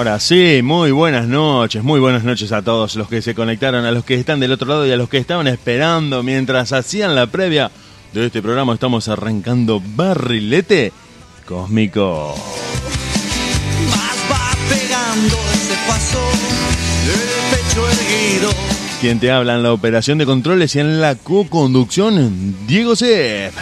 ahora sí, muy buenas noches, muy buenas noches a todos los que se conectaron, a los que están del otro lado y a los que estaban esperando mientras hacían la previa de este programa. Estamos arrancando Barrilete Cósmico. Más va pegando ese paso, el pecho erguido. Quien te habla en la operación de controles y en la co-conducción, Diego Sepp.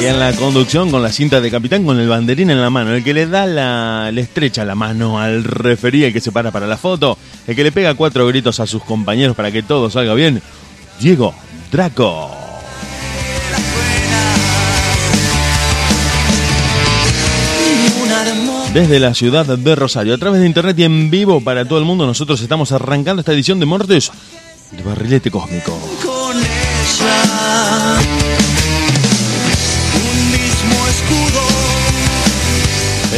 Y en la conducción con la cinta de capitán con el banderín en la mano, el que le da la, le estrecha la mano al referí, el que se para para la foto, el que le pega cuatro gritos a sus compañeros para que todo salga bien, Diego Draco. Desde la ciudad de Rosario, a través de internet y en vivo para todo el mundo, nosotros estamos arrancando esta edición de Mortes de Barrilete Cósmico.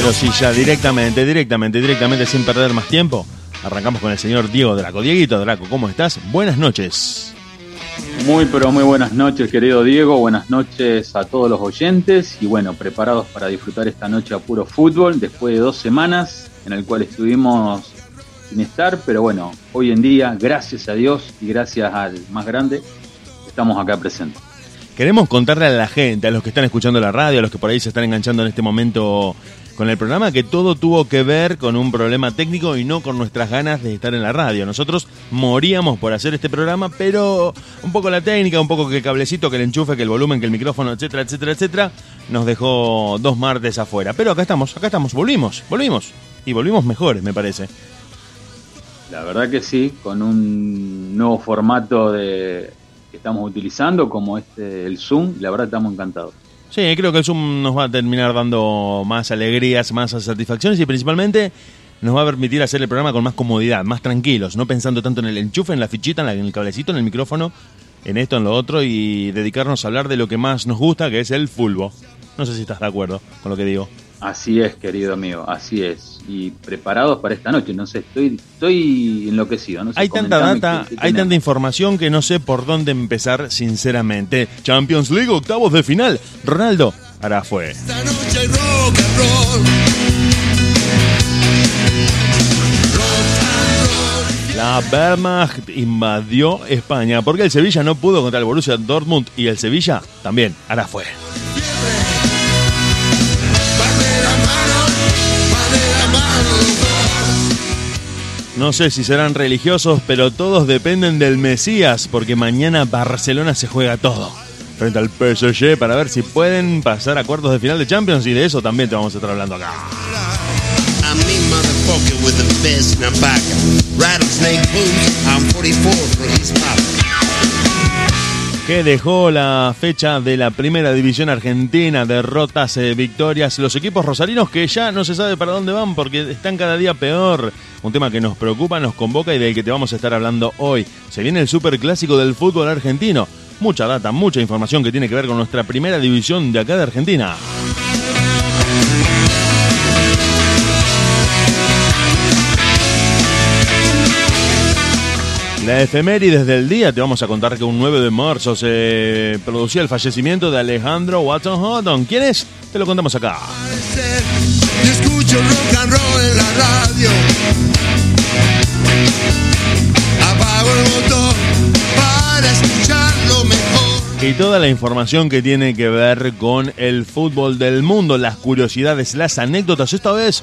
Pero si ya directamente, directamente, directamente, sin perder más tiempo, arrancamos con el señor Diego Draco. Dieguito Draco, ¿cómo estás? Buenas noches. Muy pero muy buenas noches querido Diego, buenas noches a todos los oyentes y bueno, preparados para disfrutar esta noche a puro fútbol después de dos semanas en el cual estuvimos sin estar, pero bueno, hoy en día, gracias a Dios y gracias al más grande, estamos acá presentes. Queremos contarle a la gente, a los que están escuchando la radio, a los que por ahí se están enganchando en este momento con el programa, que todo tuvo que ver con un problema técnico y no con nuestras ganas de estar en la radio. Nosotros moríamos por hacer este programa, pero un poco la técnica, un poco que el cablecito, que el enchufe, que el volumen, que el micrófono, etcétera, etcétera, etcétera, nos dejó dos martes afuera. Pero acá estamos, acá estamos, volvimos, volvimos. Y volvimos mejores, me parece. La verdad que sí, con un nuevo formato de que estamos utilizando como este el Zoom, la verdad estamos encantados. Sí, creo que el Zoom nos va a terminar dando más alegrías, más satisfacciones y principalmente nos va a permitir hacer el programa con más comodidad, más tranquilos, no pensando tanto en el enchufe, en la fichita, en, el cablecito, en el micrófono, en esto, en lo otro y dedicarnos a hablar de lo que más nos gusta, que es el fulbo. No sé si estás de acuerdo con lo que digo. Así es, querido amigo, así es. Y preparados para esta noche, no sé, estoy, estoy enloquecido. No sé, Hay tanta data, qué- qué hay tanta información que no sé por dónde empezar, sinceramente. Champions League, octavos de final. Ronaldo, ahora fue. Esta noche hay rock and roll. La Wehrmacht invadió España porque el Sevilla no pudo contra el Borussia Dortmund y el Sevilla también, ahora fue. No sé si serán religiosos, pero todos dependen del Mesías porque mañana Barcelona se juega todo. Frente al PSG para ver si pueden pasar a cuartos de final de Champions y de eso también te vamos a estar hablando acá. Que dejó la fecha de la primera división argentina, derrotas, eh, victorias, los equipos rosarinos que ya no se sabe para dónde van porque están cada día peor. Un tema que nos preocupa, nos convoca y del que te vamos a estar hablando hoy. Se viene el superclásico del fútbol argentino. Mucha data, mucha información que tiene que ver con nuestra primera división de acá de Argentina. La efemérides del día te vamos a contar que un 9 de marzo se producía el fallecimiento de Alejandro Watson Houghton. ¿Quién es? Te lo contamos acá. Yo escucho rock and roll en la radio. Apago el para escucharlo mejor. y toda la información que tiene que ver con el fútbol del mundo, las curiosidades, las anécdotas, esta vez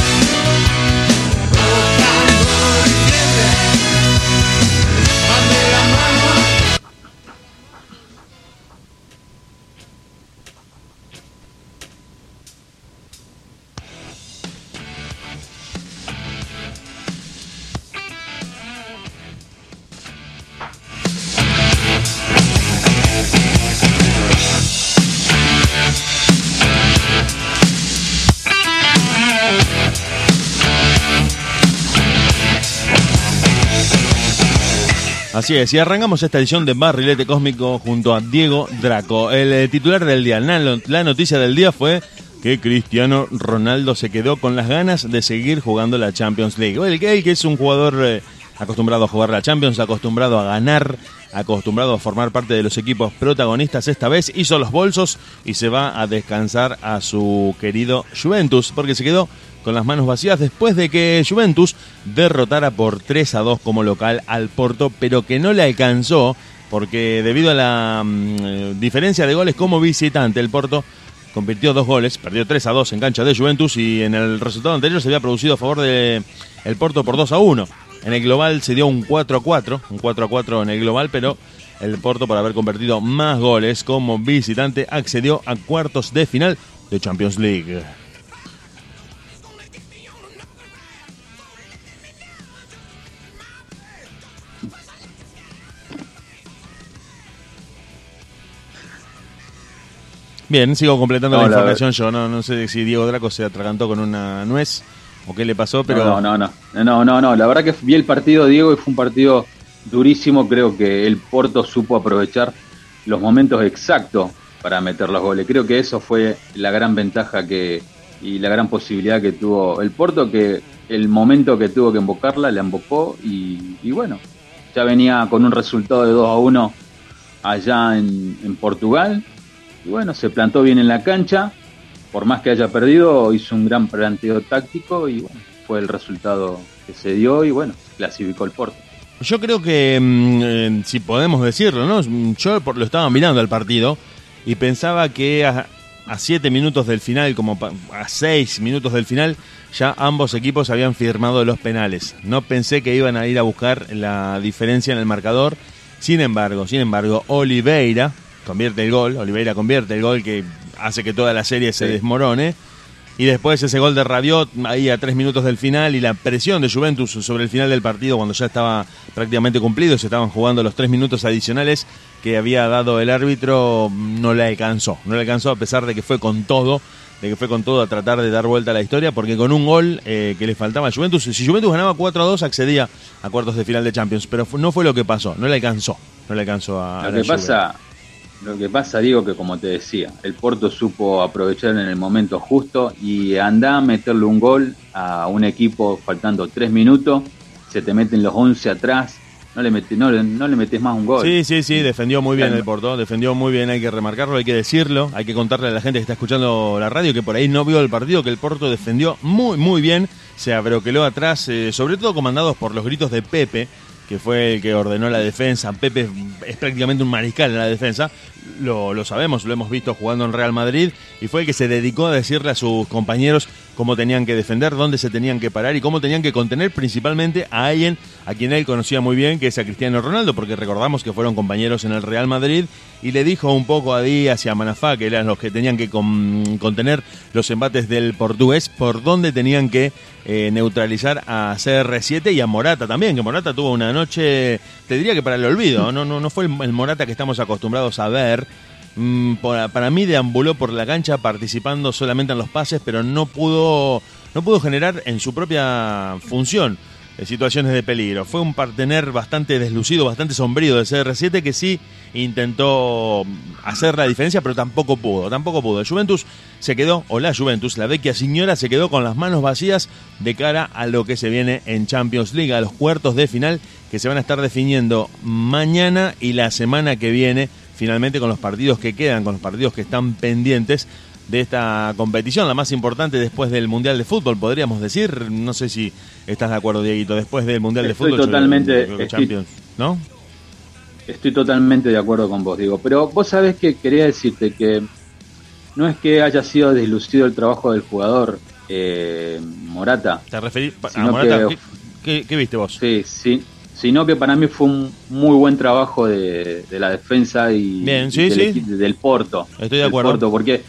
Así es, y arrancamos esta edición de Barrilete Cósmico junto a Diego Draco. El eh, titular del día, la, noticia del día fue que Cristiano Ronaldo se quedó con las ganas de seguir jugando la Champions League. El, el que es un jugador eh, acostumbrado a jugar la Champions, acostumbrado a ganar, acostumbrado a formar parte de los equipos protagonistas, esta vez hizo los bolsos y se va a descansar a su querido Juventus, porque se quedó con las manos vacías después de que Juventus derrotara por 3 a 2 como local al Porto, pero que no le alcanzó porque debido a la mm, eh, diferencia de goles como visitante, el Porto convirtió dos goles, perdió 3 a 2 en cancha de Juventus y en el resultado anterior se había producido a favor de Porto por 2 a 1. En el global se dio un 4 a 4, un 4 a 4 en el global, pero el Porto por haber convertido más goles como visitante accedió a cuartos de final de Champions League. Bien, sigo completando No, la la información yo. No, no sé si Diego Draco se atragantó con una nuez o qué le pasó, pero No, no, no, no, no, no. La verdad que vi el partido, Diego, y fue un partido durísimo. Creo que el Porto supo aprovechar los momentos exactos para meter los goles. Creo que eso fue la gran ventaja que y la gran posibilidad que tuvo el Porto, que el momento que tuvo que embocarla, la embocó y, y bueno, ya venía con un resultado de 2 a 1 allá en, en Portugal. Y bueno, se plantó bien en la cancha, por más que haya perdido, hizo un gran planteo táctico y bueno, fue el resultado que se dio y bueno, clasificó el Porto. Yo creo que, mm, eh, si podemos decirlo, ¿no? Yo lo estaba mirando al partido y pensaba que a, a siete minutos del final, como a seis minutos del final, ya ambos equipos habían firmado los penales. No pensé que iban a ir a buscar la diferencia en el marcador. Sin embargo, sin embargo, Oliveira convierte el gol, Oliveira convierte el gol que hace que toda la serie se Sí. desmorone. Y después ese gol de Rabiot ahí a tres minutos del final y la presión de Juventus sobre el final del partido cuando ya estaba prácticamente cumplido, se estaban jugando los tres minutos adicionales que había dado el árbitro, no le alcanzó. No le alcanzó a pesar de que fue con todo, de que fue con todo a tratar de dar vuelta a la historia, porque con un gol eh, que le faltaba a Juventus, si Juventus ganaba 4 a 2 accedía a cuartos de final de Champions, pero no fue lo que pasó, no le alcanzó. No le alcanzó a... Lo que pasa, lo que pasa, digo que como te decía, el Porto supo aprovechar en el momento justo y anda a meterle un gol a un equipo faltando tres minutos, se te meten los 11 atrás, no le metes, no, no le metes más un gol. Sí, sí, sí, defendió muy bien el Porto, defendió muy bien, hay que remarcarlo, hay que decirlo, hay que contarle a la gente que está escuchando la radio que por ahí no vio el partido, que el Porto defendió muy, muy bien, se abroqueló atrás, eh, sobre todo comandados por los gritos de Pepe, que fue el que ordenó la defensa. Pepe es prácticamente un mariscal en la defensa, lo, lo sabemos, lo hemos visto jugando en Real Madrid, y fue el que se dedicó a decirle a sus compañeros cómo tenían que defender, dónde se tenían que parar y cómo tenían que contener principalmente a alguien a quien él conocía muy bien, que es a Cristiano Ronaldo, porque recordamos que fueron compañeros en el Real Madrid y le dijo un poco a Díaz y a Manafá, que eran los que tenían que con- contener los embates del portugués, por dónde tenían que eh, neutralizar a CR7 y a Morata también, que Morata tuvo una noche, te diría que para el olvido, no, no, no fue el, Morata que estamos acostumbrados a ver. Mm, para mí deambuló por la cancha participando solamente en los pases, pero no pudo, no pudo generar en su propia función eh, situaciones de peligro. Fue un partener bastante deslucido, bastante sombrío de CR7 que sí intentó hacer la diferencia, pero tampoco pudo, tampoco pudo. El Juventus se quedó, o la Juventus, la vecchia señora se quedó con las manos vacías de cara a lo que se viene en Champions League, a los cuartos de final que se van a estar definiendo mañana y la semana que viene, finalmente con los partidos que quedan, con los partidos que están pendientes de esta competición, la más importante después del Mundial de Fútbol, podríamos decir. No sé si estás de acuerdo, Dieguito, después del Mundial Estoy de Fútbol. totalmente- yo estoy- Champions, ¿no? Estoy totalmente de acuerdo con vos, digo. Pero vos sabés que quería decirte que no es que haya sido deslucido el trabajo del jugador eh, Morata, ¿Te referís a Morata? que- ¿Qué, qué- qué viste vos? sí, sí, sino que para mí fue un muy buen trabajo de, de la defensa y, Bien, y sí, del, sí. equi- del Porto. Estoy de acuerdo. Porto, porque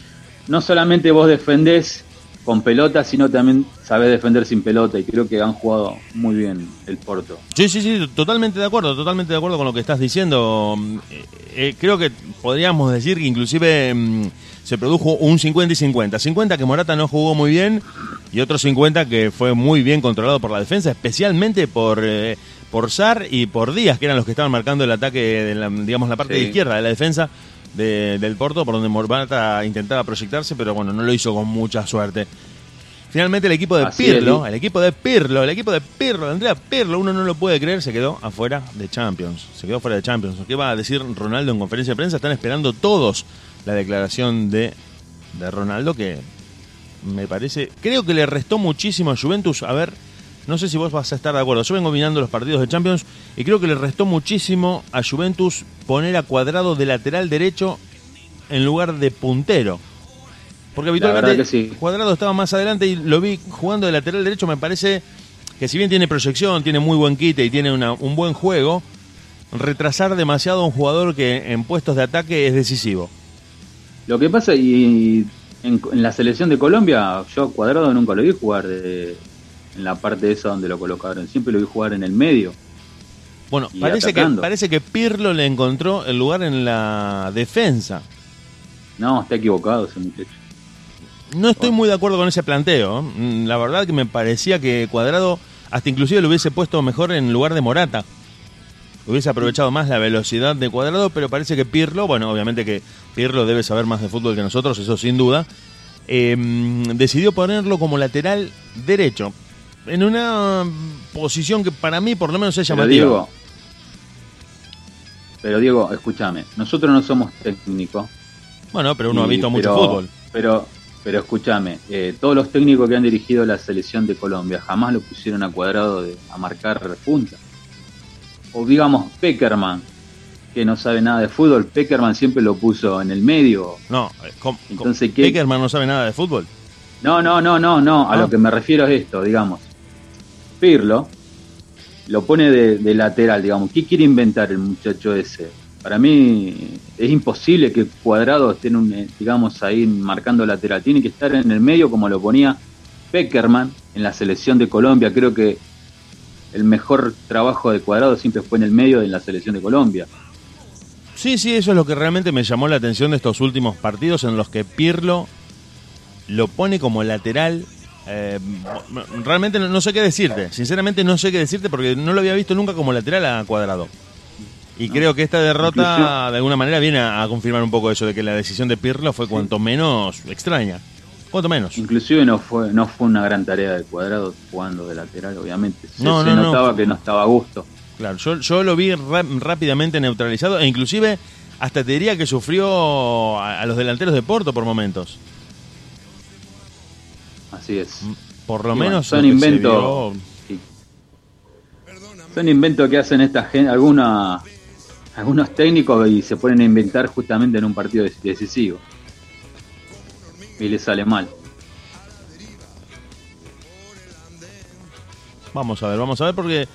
no solamente vos defendés con pelota, sino también sabés defender sin pelota y creo que han jugado muy bien el Porto. Sí, sí, sí, totalmente de acuerdo, totalmente de acuerdo con lo que estás diciendo. Eh, eh, creo que podríamos decir que inclusive mm, se produjo un 50 y 50. 50 que Morata no jugó muy bien y otro 50 que fue muy bien controlado por la defensa, especialmente por, eh, por Sar y por Díaz, que eran los que estaban marcando el ataque de la, digamos, la parte Sí. de izquierda de la defensa de- del Porto, por donde Morata intentaba proyectarse, pero bueno, no lo hizo con mucha suerte. Finalmente el equipo de Así Pirlo, el equipo de Pirlo, el equipo de Pirlo, Andrea Pirlo, uno no lo puede creer, se quedó afuera de Champions. Se quedó fuera de Champions. ¿Qué va a decir Ronaldo en conferencia de prensa? Están esperando todos la declaración de, de Ronaldo que me parece, creo que le restó muchísimo a Juventus. A ver, no sé si vos vas a estar de acuerdo. Yo vengo mirando los partidos de Champions y creo que le restó muchísimo a Juventus poner a Cuadrado de lateral derecho en lugar de puntero. Porque habitualmente sí. Cuadrado estaba más adelante y lo vi jugando de lateral derecho. Me parece que si bien tiene proyección, tiene muy buen quite y tiene una- un buen juego, retrasar demasiado a un jugador que en puestos de ataque es decisivo. Lo que pasa, y en, en la selección de Colombia, yo Cuadrado nunca lo vi jugar de- en la parte esa donde lo colocaron, siempre lo vi jugar en el medio. Bueno, parece que, parece que Pirlo le encontró el lugar en la defensa. No, está equivocado ese muchacho. No estoy muy de acuerdo con ese planteo. ¿eh? Mm, La verdad que me parecía que Cuadrado hasta inclusive lo hubiese puesto mejor en lugar de Morata. Hubiese aprovechado más la velocidad de Cuadrado, pero parece que Pirlo, bueno, obviamente que Pirlo debe saber más de fútbol que nosotros, eso sin duda, eh, decidió ponerlo como lateral derecho. En una posición que para mí por lo menos es Pero llamativa. Diego, pero Diego, escúchame, nosotros no somos técnicos. bueno, pero uno ha visto mucho pero- fútbol. Pero, pero escúchame, eh, todos los técnicos que han dirigido la selección de Colombia jamás lo pusieron a cuadrado de, a marcar punta. O digamos Peckerman, que no sabe nada de fútbol, Peckerman siempre lo puso en el medio. No, eh, Entonces, ¿qué- Peckerman no sabe nada de fútbol. No, no, no, no, no, a Ah. lo que me refiero es esto, digamos. Pirlo lo pone de, lateral, digamos. ¿Qué quiere inventar el muchacho ese? Para mí es imposible que Cuadrado esté, en un, eh, digamos, ahí marcando lateral. Tiene que estar en el medio como lo ponía Peckerman en la selección de Colombia. Creo que el mejor trabajo de Cuadrado siempre fue en el medio de la selección de Colombia. Sí, sí, eso es lo que realmente me llamó la atención de estos últimos partidos en los que Pirlo lo pone como lateral. Eh, realmente no, sé qué decirte, sinceramente no sé qué decirte porque no lo había visto nunca como lateral a cuadrado. Y creo que esta derrota de alguna manera viene a, a confirmar un poco eso de que la decisión de Pirlo fue cuanto menos extraña. Cuanto menos. Inclusive no fue no fue una gran tarea de Cuadrado jugando de lateral, obviamente. Se, No, no, no. notaba que no estaba a gusto. Claro, yo, yo lo vi rápidamente neutralizado e inclusive hasta te diría que sufrió a, a los delanteros de Porto por momentos. Así es. Por lo Y menos son inventos sí. son inventos que hacen esta gente alguna algunos técnicos y se ponen a inventar justamente en un partido decisivo y les sale mal Vamos a ver, vamos a ver porque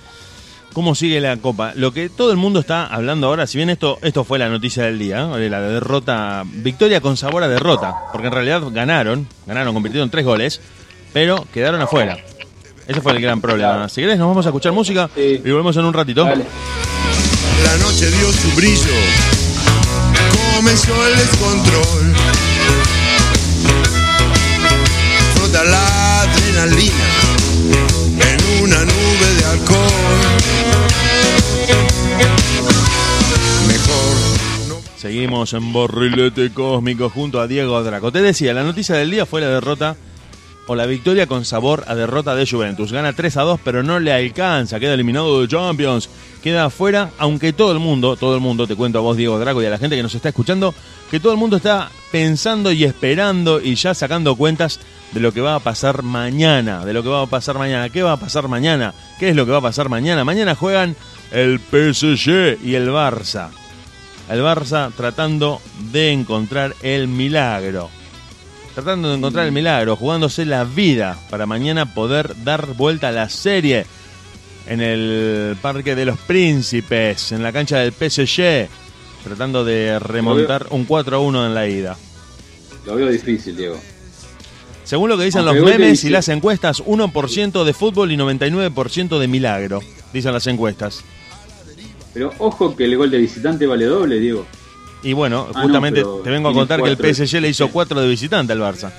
cómo sigue la copa. Lo que todo el mundo está hablando ahora, si bien esto esto fue la noticia del día, la derrota, victoria con sabor a derrota, porque en realidad ganaron, ganaron, convirtieron tres goles, pero quedaron afuera. Ese fue el gran problema. Si querés, nos vamos a escuchar música Sí. y volvemos en un ratito. Dale. La noche dio su brillo, comenzó el descontrol. Frota la adrenalina Seguimos en Borrilete Cósmico junto a Diego Draco. Te decía, la noticia del día fue la derrota o la victoria con sabor a derrota de Juventus. Gana 3 a 2, pero no le alcanza, queda eliminado de Champions, queda afuera, aunque todo el mundo, todo el mundo, te cuento a vos Diego Drago y a la gente que nos está escuchando, que todo el mundo está pensando y esperando y ya sacando cuentas de lo que va a pasar mañana, de lo que va a pasar mañana, qué va a pasar mañana, qué es lo que va a pasar mañana. Mañana juegan el PSG y el Barça. El Barça tratando de encontrar el milagro tratando de encontrar el milagro, jugándose la vida para mañana poder dar vuelta a la serie en el Parque de los Príncipes, en la cancha del PSG, tratando de remontar un 4 a 1 en la ida. Lo veo difícil, Diego. Según lo que dicen Aunque los memes y las encuestas, 1% de fútbol y 99% de milagro, dicen las encuestas. Pero ojo que el gol de visitante vale doble, Diego. Y bueno, Ah, justamente te vengo a contar que el PSG le hizo sí. 4 de visitante al Barça.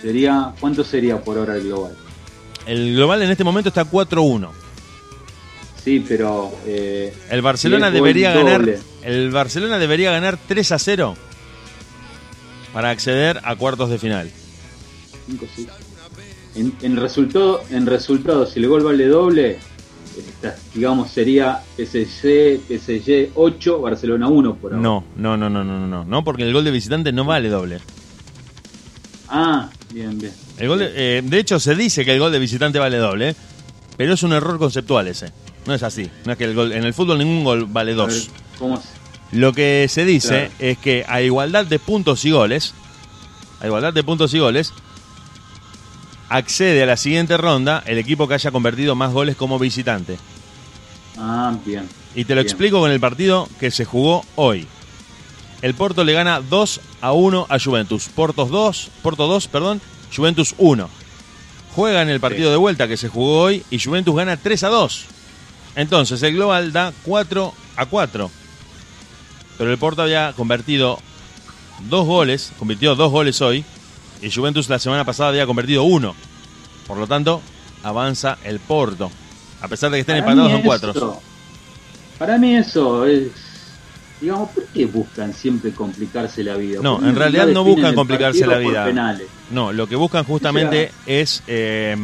Sería, ¿Cuánto sería por hora el global? El global en este momento está 4-1. Sí, pero... eh, El Barcelona debería ganar. doble. El Barcelona debería ganar 3 a 0 para acceder a cuartos de final. cinco, seis. En, en resultado, en resultado, si el gol vale doble, digamos sería PSG, PSG 8, Barcelona 1 por ahora. No, no, no, no, no, no, no, porque el gol de visitante no vale doble. Ah, bien, bien. El gol de, eh, de hecho se dice que el gol de visitante vale doble, pero es un error conceptual ese. No es así. No es que el gol en el fútbol ningún gol vale A ver, dos. ¿cómo Lo que se dice Claro. es que a igualdad de puntos y goles, a igualdad de puntos y goles, accede a la siguiente ronda el equipo que haya convertido más goles como visitante. Ah, bien. Y te lo Bien. explico con el partido que se jugó hoy. El Porto le gana 2 a 1 a Juventus. Porto 2, Porto 2, perdón, Juventus 1. Juegan el partido Sí. de vuelta que se jugó hoy y Juventus gana 3 a 2. Entonces el global da 4 a 4. Pero el Porto había convertido dos goles, convirtió dos goles hoy y Juventus la semana pasada había convertido uno. Por lo tanto, avanza el Porto. A pesar de que estén Para empatados en cuatro. Para mí eso es... Digamos, ¿por qué buscan siempre complicarse la vida? No, ¿Por qué en realidad no buscan complicarse la vida. No, lo que buscan justamente es eh,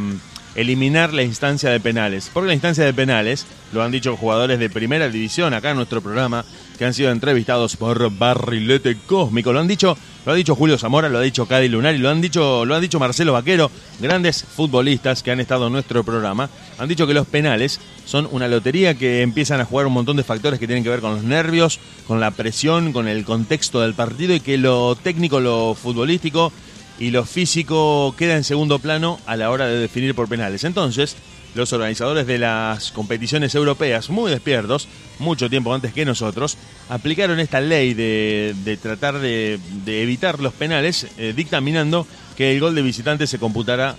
eliminar la instancia de penales. Porque la instancia de penales, lo han dicho jugadores de primera división acá en nuestro programa, que han sido entrevistados por Barrilete Cósmico. Lo han dicho, lo ha dicho Julio Zamora, lo ha dicho Cadi Lunari, lo han dicho, lo ha dicho Marcelo Vaquero, grandes futbolistas que han estado en nuestro programa. Han dicho que los penales son una lotería que empiezan a jugar un montón de factores que tienen que ver con los nervios, con la presión, con el contexto del partido y que lo técnico, lo futbolístico y lo físico queda en segundo plano a la hora de definir por penales. Entonces, los organizadores de las competiciones europeas, muy despiertos, mucho tiempo antes que nosotros, aplicaron esta ley de, de tratar de, de evitar los penales, eh, dictaminando que el gol de visitante se computará.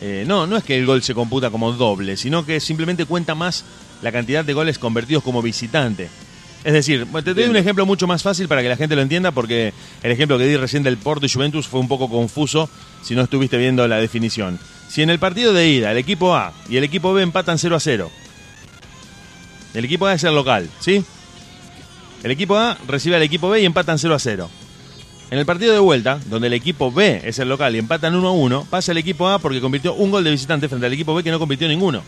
eh, no, no es que el gol se computa como doble, sino que simplemente cuenta más la cantidad de goles convertidos como visitante. Es decir, te doy un ejemplo mucho más fácil para que la gente lo entienda, porque el ejemplo que di recién del Porto y Juventus fue un poco confuso si no estuviste viendo la definición. Si en el partido de ida el equipo A y el equipo B empatan 0 a 0, el equipo A es el local, ¿sí? El equipo A recibe al equipo B y empatan 0 a 0. En el partido de vuelta, donde el equipo B es el local y empatan 1 a 1, pasa el equipo A porque convirtió un gol de visitante frente al equipo B que no convirtió ninguno.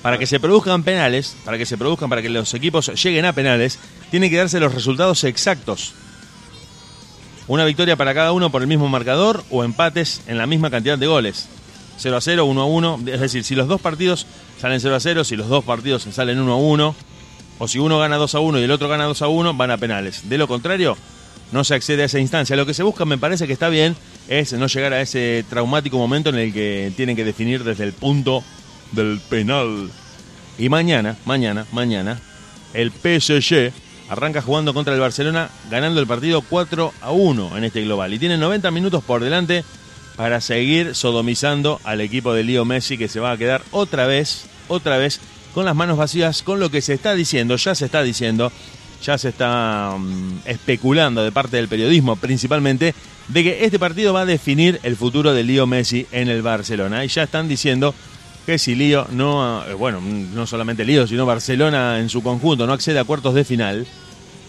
Para que se produzcan penales, para que se produzcan, para que los equipos lleguen a penales, tienen que darse los resultados exactos. Una victoria para cada uno por el mismo marcador o empates en la misma cantidad de goles. 0 a 0, 1 a 1. Es decir, si los dos partidos salen 0 a 0, si los dos partidos salen 1 a 1, o si uno gana 2 a 1 y el otro gana 2 a 1, van a penales. De lo contrario, no se accede a esa instancia. Lo que se busca, me parece que está bien, es no llegar a ese traumático momento en el que tienen que definir desde el punto del penal. Y mañana, mañana, mañana, el PSG arranca jugando contra el Barcelona, ganando el partido 4 a 1 en este global. Y tiene 90 minutos por delante para seguir sodomizando al equipo de Leo Messi, que se va a quedar otra vez, otra vez, con las manos vacías, con lo que se está diciendo, ya se está diciendo, ya se está mm, especulando de parte del periodismo principalmente, de que este partido va a definir el futuro de Leo Messi en el Barcelona. Y ya están diciendo que si Lío no, eh, bueno, no solamente Lío, sino Barcelona en su conjunto no accede a cuartos de final,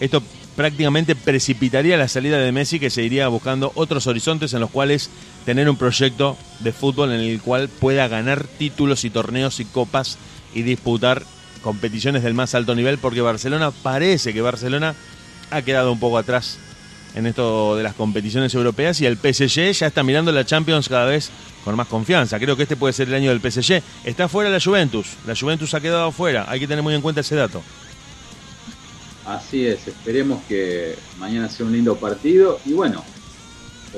esto prácticamente precipitaría la salida de Messi que se iría buscando otros horizontes en los cuales tener un proyecto de fútbol en el cual pueda ganar títulos y torneos y copas y disputar competiciones del más alto nivel porque Barcelona parece que Barcelona ha quedado un poco atrás en esto de las competiciones europeas y el PSG ya está mirando la Champions cada vez con más confianza. Creo que este puede ser el año del PSG. Está fuera la Juventus. La Juventus ha quedado fuera. Hay que tener muy en cuenta ese dato. Así es, esperemos que mañana sea un lindo partido y bueno,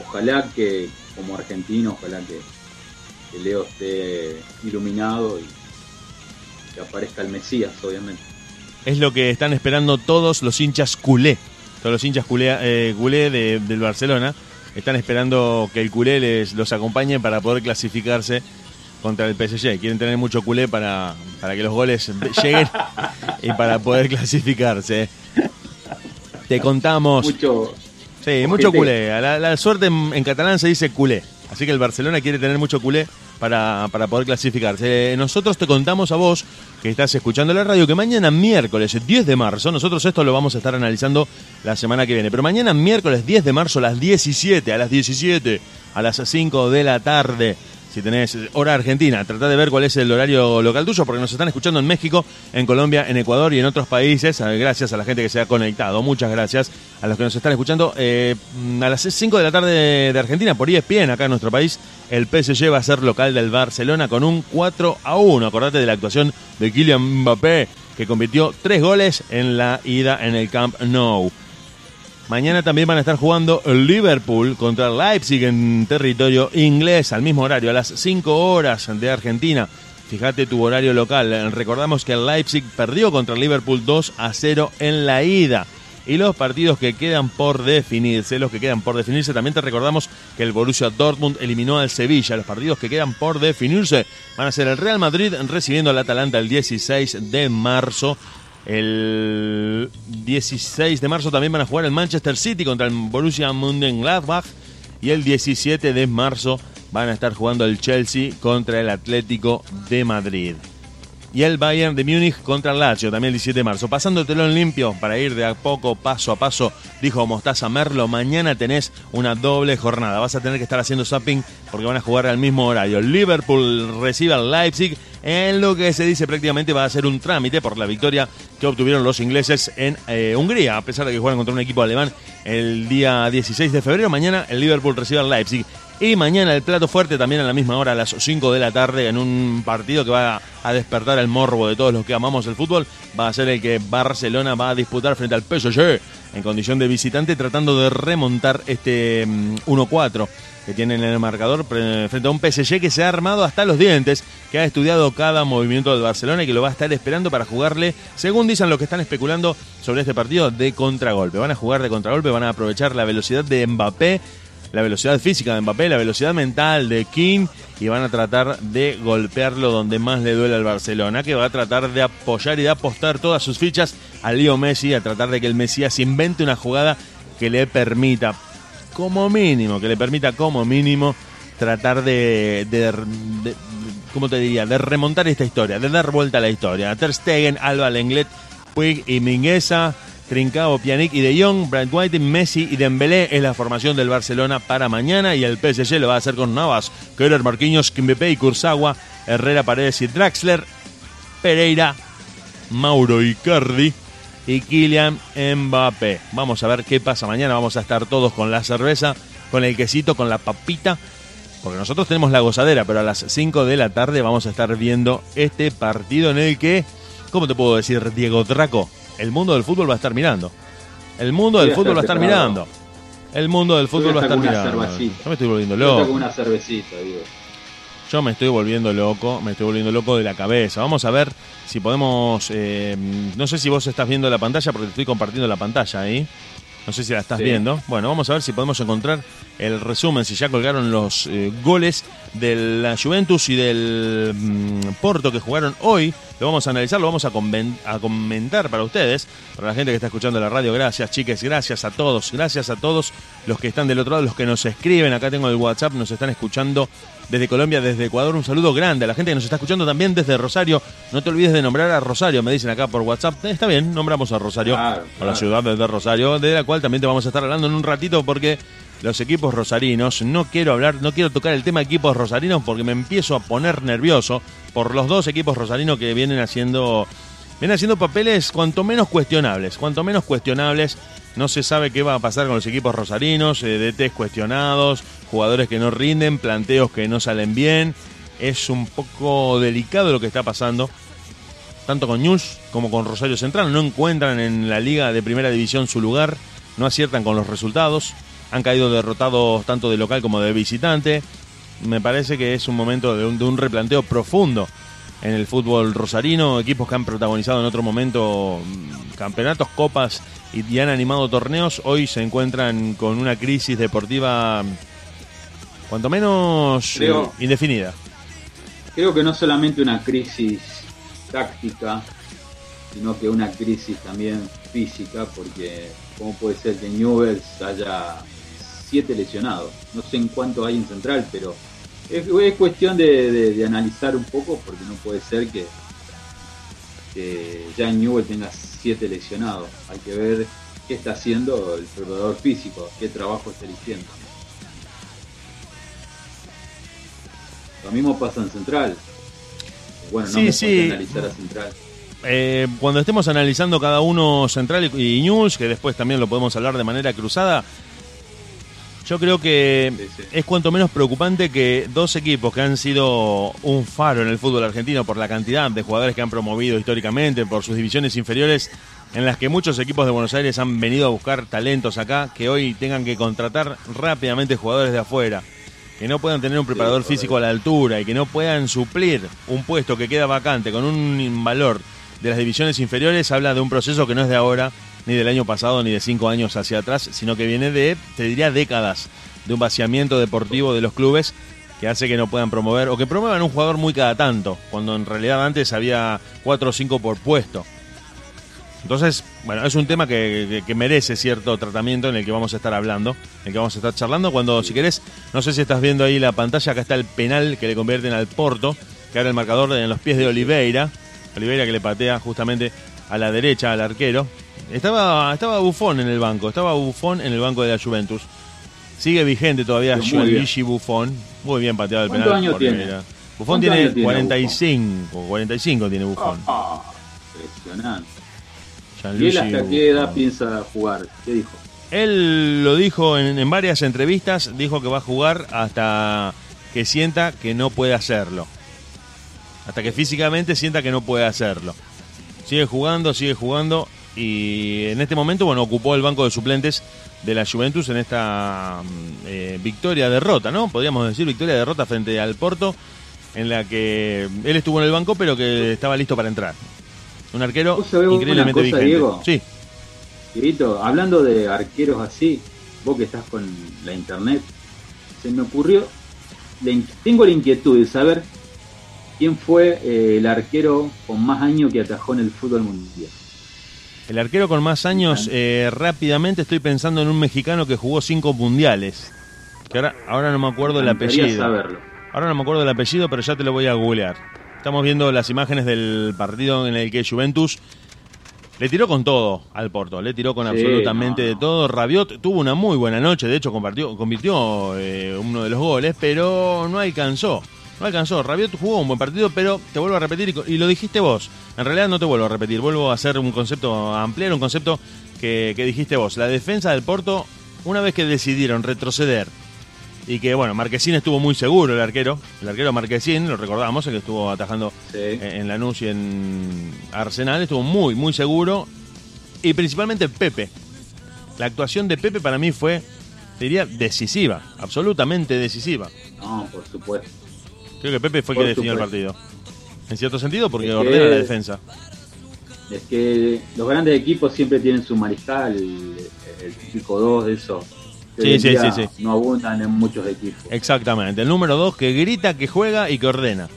ojalá que como argentino, ojalá que, que Leo esté iluminado y que aparezca el Mesías, obviamente. Es lo que están esperando todos los hinchas culé. Todos los hinchas culé, eh, culé de- del Barcelona están esperando que el culé les los acompañe para poder clasificarse contra el PSG. Quieren tener mucho culé para, para que los goles lleguen y para poder clasificarse. Te contamos. Mucho, Sí, mucho culé. La, la suerte en, en catalán se dice culé. Así que el Barcelona quiere tener mucho culé para, para poder clasificarse. Eh, Nosotros te contamos a vos, que estás escuchando la radio, que mañana miércoles 10 de marzo, nosotros esto lo vamos a estar analizando la semana que viene, pero mañana miércoles 10 de marzo a las 17, a las 17, a las 5 de la tarde. Si tenés hora argentina, tratá de ver cuál es el horario local tuyo, porque nos están escuchando en México, en Colombia, en Ecuador y en otros países. Eh, Gracias a la gente que se ha conectado. Muchas gracias a los que nos están escuchando. Eh, a las 5 de la tarde de Argentina, por ESPN, acá en nuestro país, el PSG va a ser local del Barcelona con un 4 a 1. Acordate de la actuación de Kylian Mbappé, que convirtió tres goles en la ida en el Camp Nou. Mañana también van a estar jugando Liverpool contra Leipzig en territorio inglés al mismo horario, a las 5 horas de Argentina. Fíjate tu horario local. Recordamos que el Leipzig perdió contra Liverpool 2 a 0 en la ida. Y los partidos que quedan por definirse, los que quedan por definirse, también te recordamos que el Borussia Dortmund eliminó al Sevilla. Los partidos que quedan por definirse van a ser el Real Madrid recibiendo al Atalanta el 16 de marzo. El 16 de marzo también van a jugar el Manchester City contra el Borussia Mönchengladbach y el 17 de marzo van a estar jugando el Chelsea contra el Atlético de Madrid. Y el Bayern de Múnich contra el Lazio, también el 17 de marzo. Pasando el telón limpio para ir de a poco, paso a paso, dijo Mostaza Merlo, mañana tenés una doble jornada. Vas a tener que estar haciendo zapping porque van a jugar al mismo horario. Liverpool recibe al Leipzig en lo que se dice prácticamente va a ser un trámite por la victoria que obtuvieron los ingleses en eh, Hungría, a pesar de que juegan contra un equipo alemán el día 16 de febrero. Mañana el Liverpool recibe al Leipzig. Y mañana el plato fuerte también a la misma hora, a las 5 de la tarde, en un partido que va a despertar el morbo de todos los que amamos el fútbol. Va a ser el que Barcelona va a disputar frente al PSG en condición de visitante, tratando de remontar este mm, 1-4 que tienen en el marcador frente a un PSG que se ha armado hasta los dientes, que ha estudiado cada movimiento del Barcelona y que lo va a estar esperando para jugarle, según dicen los que están especulando sobre este partido, de contragolpe. Van a jugar de contragolpe, van a aprovechar la velocidad de Mbappé la velocidad física de Mbappé, la velocidad mental de King y van a tratar de golpearlo donde más le duele al Barcelona, que va a tratar de apoyar y de apostar todas sus fichas a Leo Messi, a tratar de que el Mesías invente una jugada que le permita, como mínimo, que le permita como mínimo tratar de, de, ¿cómo te diría?, de remontar esta historia, de dar vuelta a la historia. Ter Stegen, Alba Lenglet, Puig y Mingueza, Trincao, Pjanic y De Jong, Brad White, Messi y Dembélé es la formación del Barcelona para mañana y el PSG lo va a hacer con Navas, Keurer, Marquinhos, Kimpembe y Kurzawa, Herrera, Paredes y Draxler, Pereira, Mauro Icardi y Kylian Mbappé. Vamos a ver qué pasa mañana. Vamos a estar todos con la cerveza, con el quesito, con la papita. Porque nosotros tenemos la gozadera, pero a las 5 de la tarde vamos a estar viendo este partido en el que, ¿cómo te puedo decir, Diego Draco? El mundo del fútbol va a estar mirando. El mundo del fútbol va a estar mirando. El mundo del fútbol va a estar mirando. Yo me estoy volviendo loco. una cervecita, digo. Yo me estoy volviendo loco, me estoy volviendo loco de la cabeza. Vamos a ver si podemos. eh, no sé si vos estás viendo la pantalla, porque te estoy compartiendo la pantalla ahí. No sé si la estás Sí. viendo. Bueno, vamos a ver si podemos encontrar el resumen, si ya colgaron los eh, goles de la Juventus y del mm, Porto que jugaron hoy Lo vamos a analizar, lo vamos a, a comentar para ustedes, para la gente que está escuchando la radio. Gracias, chiques, gracias a todos, gracias a todos los que están del otro lado, los que nos escriben. Acá tengo el WhatsApp, nos están escuchando desde Colombia, desde Ecuador. Un saludo grande a la gente que nos está escuchando también desde Rosario. No te olvides de nombrar a Rosario, me dicen acá por WhatsApp. Eh, Está bien, nombramos a Rosario, Claro, o la ciudad de Rosario, de la cual también te vamos a estar hablando en un ratito porque los equipos rosarinos, no quiero hablar, no quiero tocar el tema equipos rosarinos porque me empiezo a poner nervioso por los dos equipos rosarinos que vienen haciendo vienen haciendo papeles cuanto menos cuestionables, cuanto menos cuestionables. No se sabe qué va a pasar con los equipos rosarinos, eh, DTs cuestionados, jugadores que no rinden, planteos que no salen bien. Es un poco delicado lo que está pasando tanto con News como con Rosario Central. No encuentran en la liga de primera división su lugar, no aciertan con los resultados, han caído derrotados tanto de local como de visitante. Me parece que es un momento de un, de un replanteo profundo en el fútbol rosarino, equipos que han protagonizado en otro momento mm, campeonatos, copas y, han animado torneos, hoy se encuentran con una crisis deportiva mm, cuanto menos Creo- eh, indefinida. Creo que no solamente una crisis táctica, sino que una crisis también física, porque cómo puede ser que Newells haya siete lesionados. No sé en cuánto hay en Central, pero es, es cuestión de, de- de analizar un poco, porque no puede ser que, que ya en Newell tenga siete lesionados. Hay que ver qué está haciendo el preparador físico, qué trabajo está eligiendo. Lo mismo pasa en Central. Bueno, no Sí, me sí. analizar a Central. Eh, cuando estemos analizando cada uno Central y y News, que después también lo podemos hablar de manera cruzada, yo creo que Sí, sí. es cuanto menos preocupante que dos equipos que han sido un faro en el fútbol argentino por la cantidad de jugadores que han promovido históricamente, por sus divisiones inferiores, en las que muchos equipos de Buenos Aires han venido a buscar talentos acá, que hoy tengan que contratar rápidamente jugadores de afuera que no puedan tener un preparador físico a la altura y que no puedan suplir un puesto que queda vacante con un valor de las divisiones inferiores, habla de un proceso que no es de ahora, ni del año pasado, ni de cinco años hacia atrás, sino que viene de, te diría, décadas de un vaciamiento deportivo de los clubes que hace que no puedan promover o que promuevan un jugador muy cada tanto, cuando en realidad antes había cuatro o cinco por puesto. Entonces, bueno, es un tema que, que- que merece cierto tratamiento en el que vamos a estar hablando, en el que vamos a estar charlando. Cuando, si querés, no sé si estás viendo ahí la pantalla, acá está el penal que le convierten al Porto, que ahora el marcador en los pies de Oliveira. Oliveira que le patea justamente a la derecha al arquero. Estaba, estaba Buffon en el banco, estaba Buffon en el banco de la Juventus. Sigue vigente todavía. Gianluigi Buffon. Muy bien pateado el ¿Cuántos penal. años tiene? Buffon ¿Cuántos tiene años tiene 45, 45 tiene Buffon. Ah, impresionante. ¿Y él hasta qué edad Buffon. piensa jugar? ¿Qué dijo? Él lo dijo en, en varias entrevistas, dijo que va a jugar hasta que sienta que no puede hacerlo. Hasta que físicamente sienta que no puede hacerlo. Sigue jugando, sigue jugando y en este momento, bueno, ocupó el banco de suplentes de la Juventus en esta mm, eh, victoria-derrota, ¿no? Podríamos decir victoria-derrota frente al Porto, en la que él estuvo en el banco pero que estaba listo para entrar. Un arquero ¿Vos sabés una increíblemente cosa, vigente. Diego? Sí. Dieguito, hablando de arqueros así, vos que estás con la internet, se me ocurrió, tengo la inquietud de saber quién fue eh, el arquero con más años que atajó en el fútbol mundial. El arquero con más años, eh, rápidamente estoy pensando en un mexicano que jugó cinco mundiales. Que ahora, ahora no me acuerdo el apellido. saberlo. Ahora no me acuerdo el apellido, pero ya te lo voy a googlear. Estamos viendo las imágenes del partido en el que Juventus le tiró con todo al Porto, le tiró con Sí, absolutamente no, de todo. Rabiot tuvo una muy buena noche, de hecho convirtió eh, uno de los goles, pero no alcanzó. No alcanzó. Rabiot jugó un buen partido, pero te vuelvo a repetir, y lo dijiste vos. En realidad no te vuelvo a repetir, vuelvo a hacer un concepto, a ampliar un concepto que, que dijiste vos. La defensa del Porto, una vez que decidieron retroceder y que, bueno, Marquesín estuvo muy seguro, el arquero. El arquero Marquesín, lo recordamos, el que estuvo atajando Sí. en Lanús y en Arsenal, estuvo muy, muy seguro. Y principalmente Pepe. La actuación de Pepe para mí fue, diría, decisiva, absolutamente decisiva. No, por supuesto. Creo que Pepe fue Por definió el partido. En cierto sentido, porque Es que- ordena la defensa. Es que los grandes equipos siempre tienen su mariscal, el, típico 2 de esos. que Sí, sí, sí, sí. No abundan en muchos equipos. Exactamente. El número dos que grita, que juega y que ordena.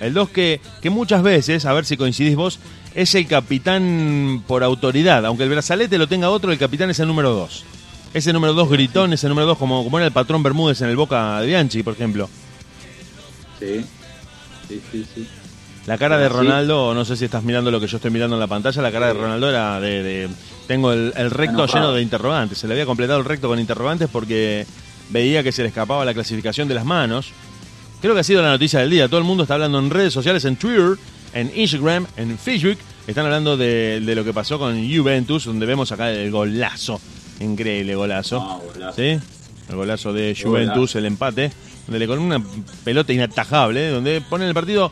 El 2 que, que muchas veces, a ver si coincidís vos, es el capitán por autoridad. Aunque el brazalete lo tenga otro, el capitán es el número 2. Ese número 2 gritón, ese número 2 como, como era el patrón Bermúdez en el Boca de Bianchi, por ejemplo. Sí, sí, sí, sí. La cara de. Ronaldo, no sé si estás mirando lo que yo estoy mirando en la pantalla, la cara de Ronaldo era de... de- tengo el, el recto Enojado. lleno de interrogantes, se le había completado el recto con interrogantes porque veía que se le escapaba la clasificación de las manos. Creo que ha sido la noticia del día, todo el mundo está hablando en redes sociales, en Twitter, en Instagram, en Facebook, están hablando de, de lo que pasó con Juventus, donde vemos acá el golazo, increíble golazo. Golazo. ¿Sí? El golazo de Juventus, golazo. el empate, donde con una pelota inatajable, donde ponen el partido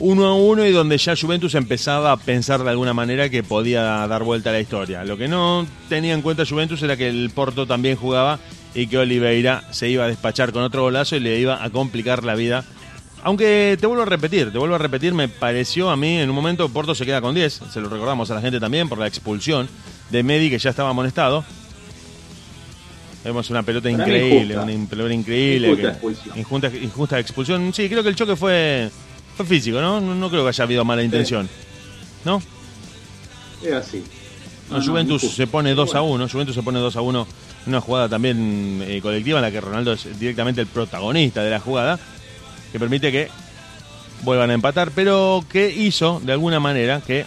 uno a uno y donde ya Juventus empezaba a pensar de alguna manera que podía dar vuelta a la historia. Lo que no tenía en cuenta Juventus era que el Porto también jugaba y que Oliveira se iba a despachar con otro golazo y le iba a complicar la vida. Aunque te vuelvo a repetir, te vuelvo a repetir, me pareció a mí en un momento Porto se queda con 10, se lo recordamos a la gente también por la expulsión de Medi que ya estaba amonestado. Vemos una pelota Para increíble, injusta. una pelota increíble. Injusta que- expulsión. Injusta, injusta expulsión. Sí, creo que el choque fue, fue físico, ¿no? ¿no? no creo que haya habido mala intención. ¿No? Es así. No, Juventus se pone 2 a Bueno. 1. Juventus se pone 2 a 1 en una jugada también eh, colectiva en la que Ronaldo es directamente el protagonista de la jugada, que permite que vuelvan a empatar, pero que hizo de alguna manera que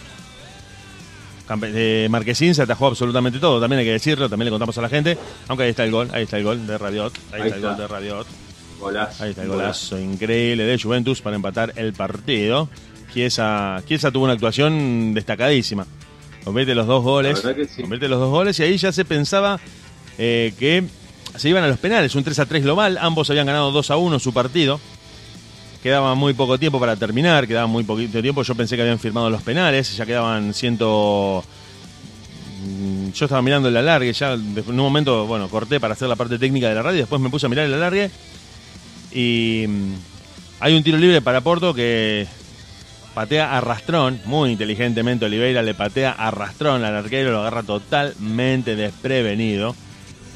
eh, Marquesín se atajó absolutamente todo, también hay que decirlo, también le contamos a la gente, aunque ahí está el gol, ahí está el gol de Rabiot, ahí, Ahí está el gol de Rabiot. Golazo. Ahí está el golazo increíble de Juventus para empatar el partido. Chiesa, Chiesa tuvo una actuación destacadísima. Convierte los dos goles. Sí. Convierte los dos goles y ahí ya se pensaba eh, que se iban a los penales. Un 3 a 3 global. Ambos habían ganado 2 a 1 su partido. Quedaba muy poco tiempo para terminar. Quedaba muy poquito tiempo. Yo pensé que habían firmado los penales. Ya quedaban ciento. Mm, Yo estaba mirando el alargue, ya en un momento, bueno, corté para hacer la parte técnica de la radio, después me puse a mirar el alargue y mm, hay un tiro libre para Porto que patea a Rastrón, muy inteligentemente Oliveira le patea a Rastrón al arquero, lo agarra totalmente desprevenido,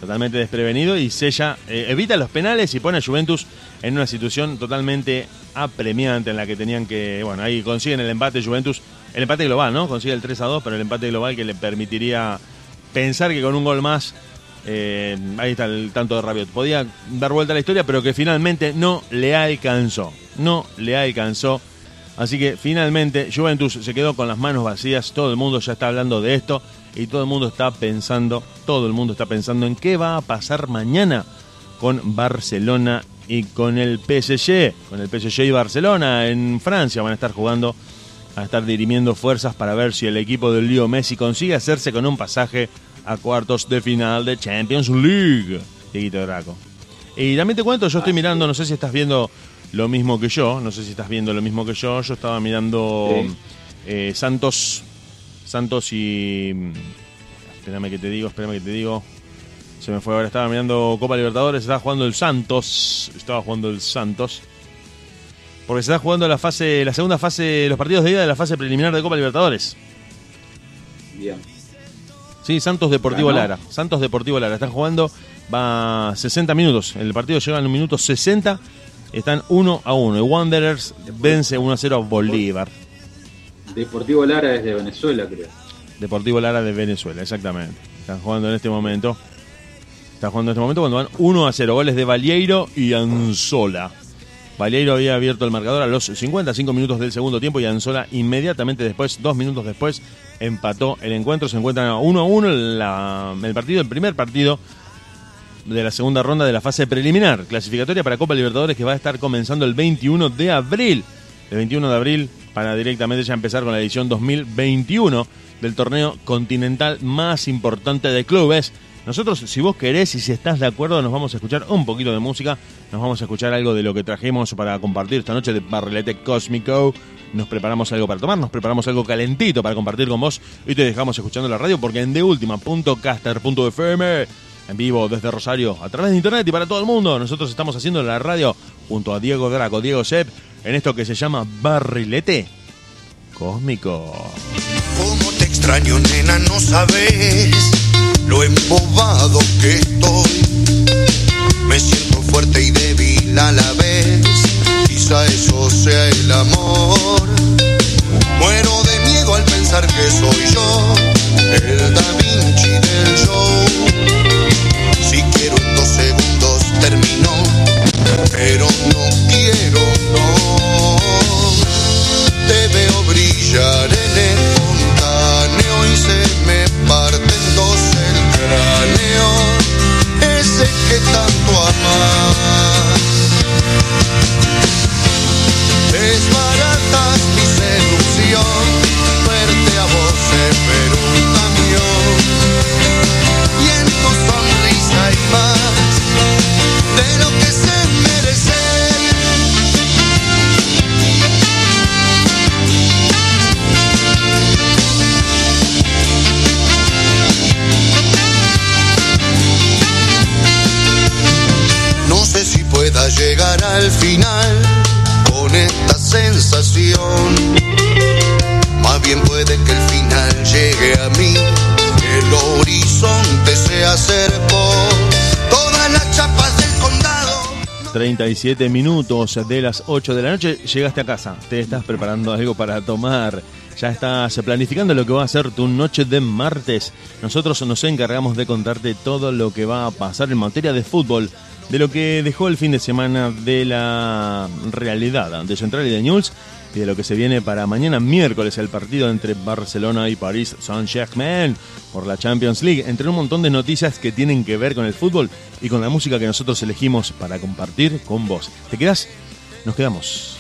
totalmente desprevenido y sella, eh, evita los penales y pone a Juventus en una situación totalmente apremiante en la que tenían que, bueno, ahí consiguen el empate Juventus, el empate global, ¿no? Consigue el 3 a 2, pero el empate global que le permitiría pensar que con un gol más eh, ahí está el tanto de Rabiot. Podía dar vuelta a la historia, pero que finalmente no le alcanzó. No le alcanzó. Así que finalmente Juventus se quedó con las manos vacías. Todo el mundo ya está hablando de esto. Y todo el mundo está pensando, todo el mundo está pensando en qué va a pasar mañana con Barcelona y con el PSG. Con el PSG y Barcelona en Francia van a estar jugando, van a estar dirimiendo fuerzas para ver si el equipo del Leo Messi consigue hacerse con un pasaje a cuartos de final de Champions League. Dieguito Draco. Y también te cuento, yo estoy mirando, no sé si estás viendo lo mismo que yo, no sé si estás viendo lo mismo que yo, yo estaba mirando Sí. eh, Santos, Santos y... Espérame que te digo, espérame que te digo. Se me fue ahora, estaba mirando Copa Libertadores, estaba jugando el Santos, estaba jugando el Santos. Porque se está jugando la fase, la segunda fase, los partidos de ida de la fase preliminar de Copa Libertadores. Bien. Sí, Santos Deportivo Ganó. Lara. Santos Deportivo Lara. Están jugando, va 60 minutos. El partido llega en un minuto 60. Están 1 a 1. Y Wanderers vence 1 a 0 a Bolívar. Deportivo Lara es de Venezuela, creo. Deportivo Lara de Venezuela, exactamente. Están jugando en este momento. Están jugando en este momento cuando van 1 a 0. Goles de Valieiro y Anzola. Valieiro había abierto el marcador a los 55 minutos del segundo tiempo y Anzola inmediatamente después, dos minutos después, empató el encuentro. Se encuentran 1 a 1 en la- el partido, el primer partido de la segunda ronda de la fase preliminar, clasificatoria para Copa Libertadores que va a estar comenzando el 21 de abril. El 21 de abril para directamente ya empezar con la edición 2021 del torneo continental más importante de clubes. Nosotros, si vos querés y si estás de acuerdo, nos vamos a escuchar un poquito de música, nos vamos a escuchar algo de lo que trajimos para compartir esta noche de Barrilete Cósmico. Nos preparamos algo para tomar, nos preparamos algo calentito para compartir con vos y te dejamos escuchando la radio porque en deultima.caster.fm en vivo desde Rosario a través de internet y para todo el mundo. Nosotros estamos haciendo la radio junto a Diego Draco, Diego Sepp, en esto que se llama Barrilete Cósmico. Cómo te extraño, nena, no sabes lo embobado que estoy. Me siento fuerte y débil a la vez, quizá eso sea el amor. Muero de miedo al pensar que soy yo, el Da Vinci del show. Si quiero en dos segundos termino, pero no quiero, no. Te veo brillar. 37 minutos de las 8 de la noche, llegaste a casa, te estás preparando algo para tomar, ya estás planificando lo que va a ser tu noche de martes. Nosotros nos encargamos de contarte todo lo que va a pasar en materia de fútbol, de lo que dejó el fin de semana de la realidad de Central y de News y de lo que se viene para mañana miércoles el partido entre Barcelona y París Saint-Germain por la Champions League, entre un montón de noticias que tienen que ver con el fútbol y con la música que nosotros elegimos para compartir con vos. ¿Te quedas? Nos quedamos.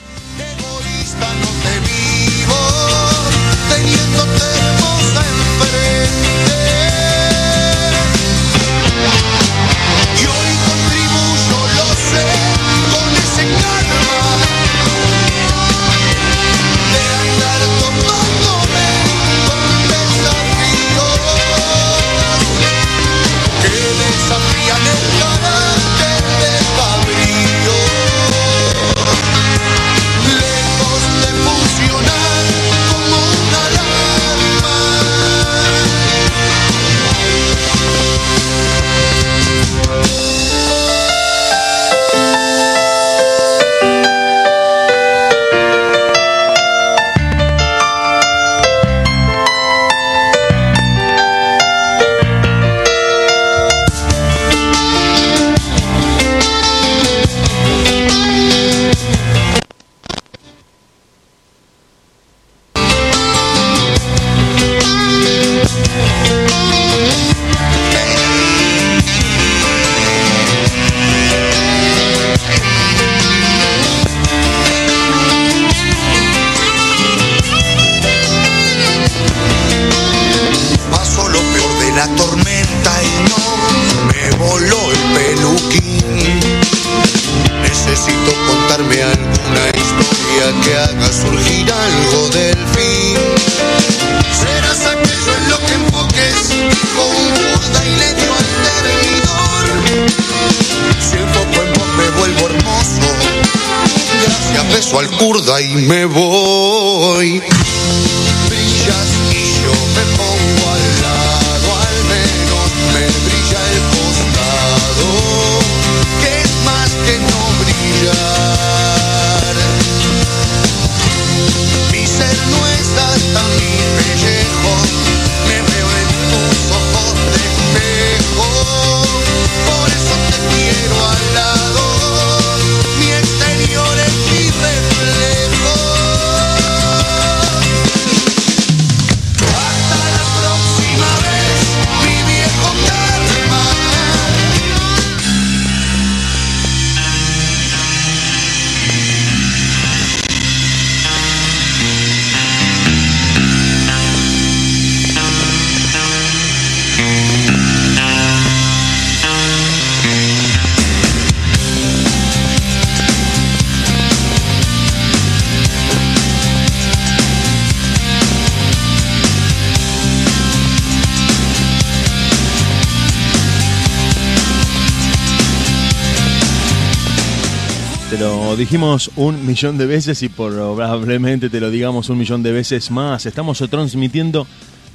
Dijimos un millón de veces y probablemente te lo digamos un millón de veces más. Estamos transmitiendo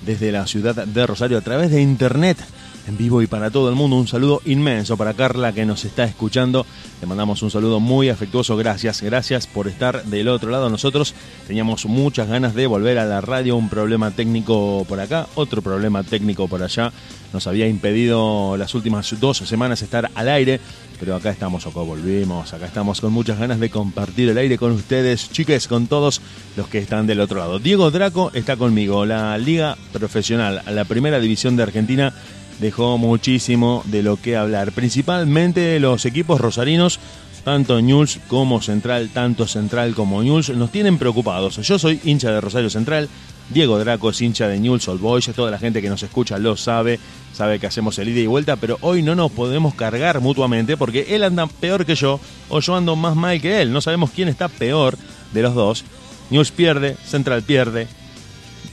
desde la ciudad de Rosario a través de internet, en vivo y para todo el mundo. Un saludo inmenso para Carla que nos está escuchando. Le mandamos un saludo muy afectuoso. Gracias, gracias por estar del otro lado. Nosotros teníamos muchas ganas de volver a la radio. Un problema técnico por acá, otro problema técnico por allá. Nos había impedido las últimas dos semanas estar al aire. Pero acá estamos, acá volvimos, acá estamos con muchas ganas de compartir el aire con ustedes, chiques, con todos los que están del otro lado. Diego Draco está conmigo, la Liga Profesional, la primera división de Argentina, dejó muchísimo de lo que hablar, principalmente los equipos rosarinos, tanto News como Central, tanto Central como News, nos tienen preocupados. Yo soy hincha de Rosario Central, Diego Draco es hincha de Newell's Old Boys, toda la gente que nos escucha lo sabe, sabe que hacemos el ida y vuelta, pero hoy no nos podemos cargar mutuamente porque él anda peor que yo o yo ando más mal que él. No sabemos quién está peor de los dos. News pierde, Central pierde,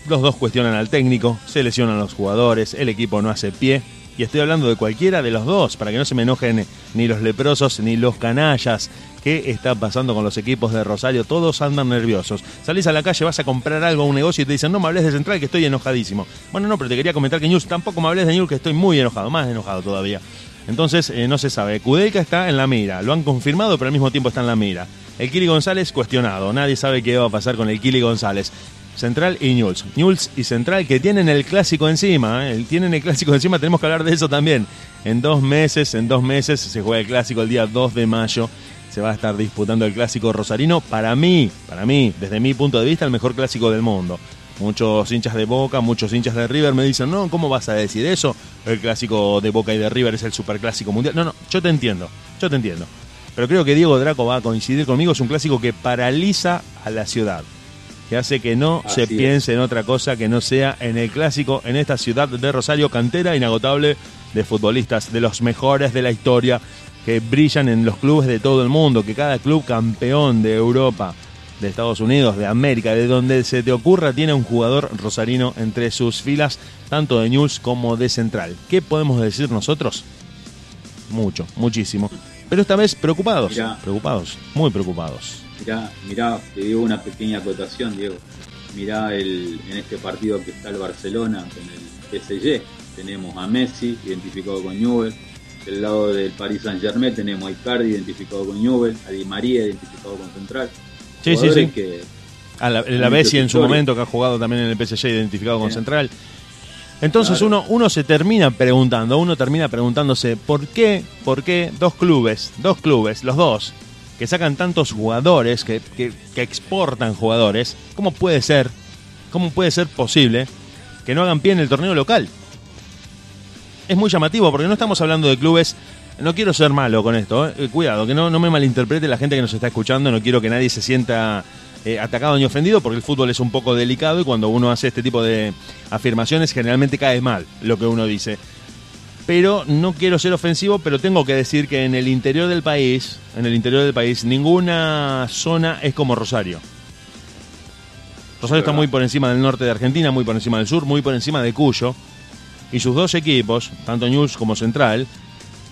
los dos cuestionan al técnico, se lesionan los jugadores, el equipo no hace pie Y estoy hablando de cualquiera de los dos, para que no se me enojen ni los leprosos ni los canallas. ¿Qué está pasando con los equipos de Rosario? Todos andan nerviosos. Salís a la calle, vas a comprar algo a un negocio y te dicen, no me hables de Central, que estoy enojadísimo. Bueno, no, pero te quería comentar que News tampoco me hables de News, que estoy muy enojado, más enojado todavía. Entonces, eh, no se sabe. Kudelka está en la mira, lo han confirmado, pero al mismo tiempo está en la mira. El Kili González cuestionado, nadie sabe qué va a pasar con el Kili González. Central y Newell's. Newell's y Central que tienen el clásico encima. ¿eh? Tienen el clásico encima, tenemos que hablar de eso también. En dos meses, en dos meses se juega el clásico el día 2 de mayo. Se va a estar disputando el clásico rosarino. Para mí, para mí, desde mi punto de vista, el mejor clásico del mundo. Muchos hinchas de Boca, muchos hinchas de River me dicen, no, ¿cómo vas a decir eso? El clásico de Boca y de River es el superclásico mundial. No, no, yo te entiendo, yo te entiendo. Pero creo que Diego Draco va a coincidir conmigo, es un clásico que paraliza a la ciudad que hace que no Así se es. piense en otra cosa que no sea en el clásico, en esta ciudad de Rosario, cantera inagotable de futbolistas, de los mejores de la historia, que brillan en los clubes de todo el mundo, que cada club campeón de Europa, de Estados Unidos, de América, de donde se te ocurra, tiene un jugador rosarino entre sus filas, tanto de News como de Central. ¿Qué podemos decir nosotros? Mucho, muchísimo. Pero esta vez preocupados, Mirá. preocupados, muy preocupados. Mirá, mirá, te digo una pequeña acotación, Diego. Mirá el, en este partido que está el Barcelona con el PSG. Tenemos a Messi, identificado con Newell. Del lado del Paris Saint Germain tenemos a Icardi, identificado con Newell. A Di María, identificado con Central. Sí, sí, sí. que- A la, la Bessi en su momento, que ha jugado también en el PSG, identificado con Sí. Central. Entonces Claro. uno, uno se termina preguntando, uno termina preguntándose, ¿por qué, por qué dos clubes, dos clubes, los dos, que sacan tantos jugadores, que, que- que exportan jugadores, ¿cómo puede ser, cómo puede ser posible que no hagan pie en el torneo local? Es muy llamativo porque no estamos hablando de clubes no quiero ser malo con esto, eh. Eh, cuidado, que no, no me malinterprete la gente que nos está escuchando, no quiero que nadie se sienta eh, atacado ni ofendido, porque el fútbol es un poco delicado y cuando uno hace este tipo de afirmaciones generalmente cae mal lo que uno dice. Pero no quiero ser ofensivo, pero tengo que decir que en el interior del país, en el interior del país, ninguna zona es como Rosario. Rosario está muy por encima del norte de Argentina, muy por encima del sur, muy por encima de Cuyo. Y sus dos equipos, tanto News como Central,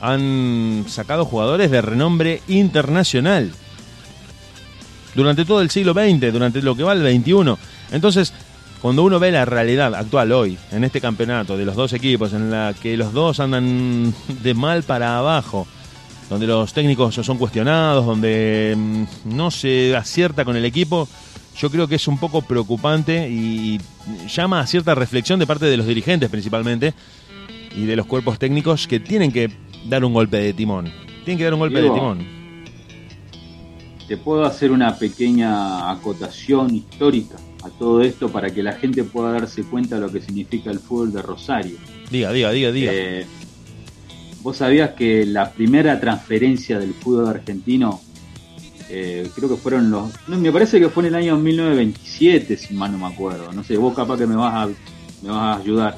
han sacado jugadores de renombre internacional. Durante todo el siglo XX, durante lo que va el XXI. Entonces, cuando uno ve la realidad actual hoy, en este campeonato de los dos equipos, en la que los dos andan de mal para abajo, donde los técnicos son cuestionados, donde mm, no se acierta con el equipo, yo creo que es un poco preocupante y llama a cierta reflexión de parte de los dirigentes principalmente y de los cuerpos técnicos que tienen que dar un golpe de timón. Tienen que dar un golpe Diego. de timón. Te puedo hacer una pequeña acotación histórica a todo esto para que la gente pueda darse cuenta de lo que significa el fútbol de Rosario. Diga, diga, diga, diga. Eh, Vos sabías que la primera transferencia del fútbol argentino, eh, creo que fueron los. no, me parece que fue en el año 1927, si mal no me acuerdo. No sé, vos capaz que me vas a, me vas a ayudar.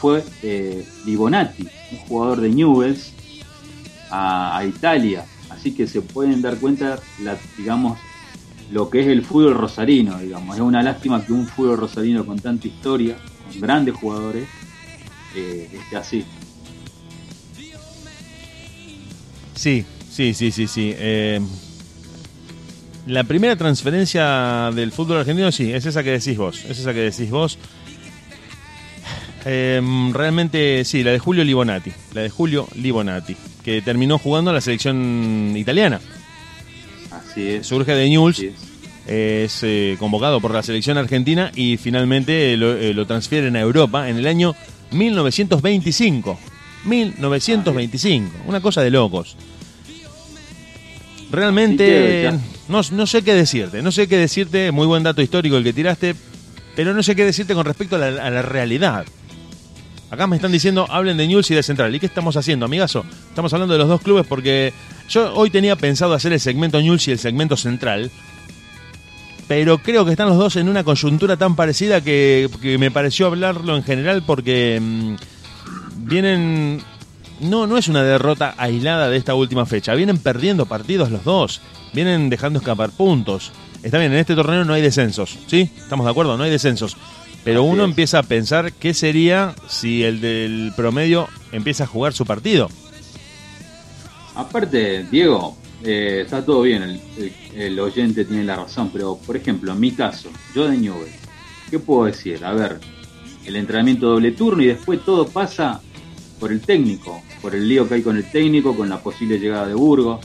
Fue eh, Libonati, un jugador de Newells, a, a Italia. Así que se pueden dar cuenta, la, digamos, lo que es el fútbol rosarino, digamos. Es una lástima que un fútbol rosarino con tanta historia, con grandes jugadores, eh, esté así. Sí, sí, sí, sí, sí. Eh, la primera transferencia del fútbol argentino, sí, es esa que decís vos. Es esa que decís vos. Eh, realmente, sí, la de Julio Libonati. La de Julio Libonati, que terminó jugando a la selección italiana. Surge de Newell's, así es. eh, convocado por la selección argentina y finalmente lo, eh, lo transfieren a Europa en el año 1925. 1925, una cosa de locos. Realmente no, no sé qué decirte, no sé qué decirte, muy buen dato histórico el que tiraste, pero no sé qué decirte con respecto a la, a la realidad. Acá me están diciendo, hablen de News y de Central. ¿Y qué estamos haciendo, amigazo? Estamos hablando de los dos clubes porque yo hoy tenía pensado hacer el segmento News y el segmento Central, pero creo que están los dos en una coyuntura tan parecida que, me pareció hablarlo en general porque mm, vienen... No, no es una derrota aislada de esta última fecha, vienen perdiendo partidos los dos, vienen dejando escapar puntos. Está bien, en este torneo no hay descensos, ¿sí? ¿Estamos de acuerdo? No hay descensos. Pero Así uno es. empieza a pensar qué sería si el del promedio empieza a jugar su partido. Aparte, Diego, eh, está todo bien, el, el- el oyente tiene la razón, pero por ejemplo, en mi caso, yo de Newell, ¿qué puedo decir? A ver, el entrenamiento doble turno y después todo pasa por el técnico, por el lío que hay con el técnico, con la posible llegada de Burgos.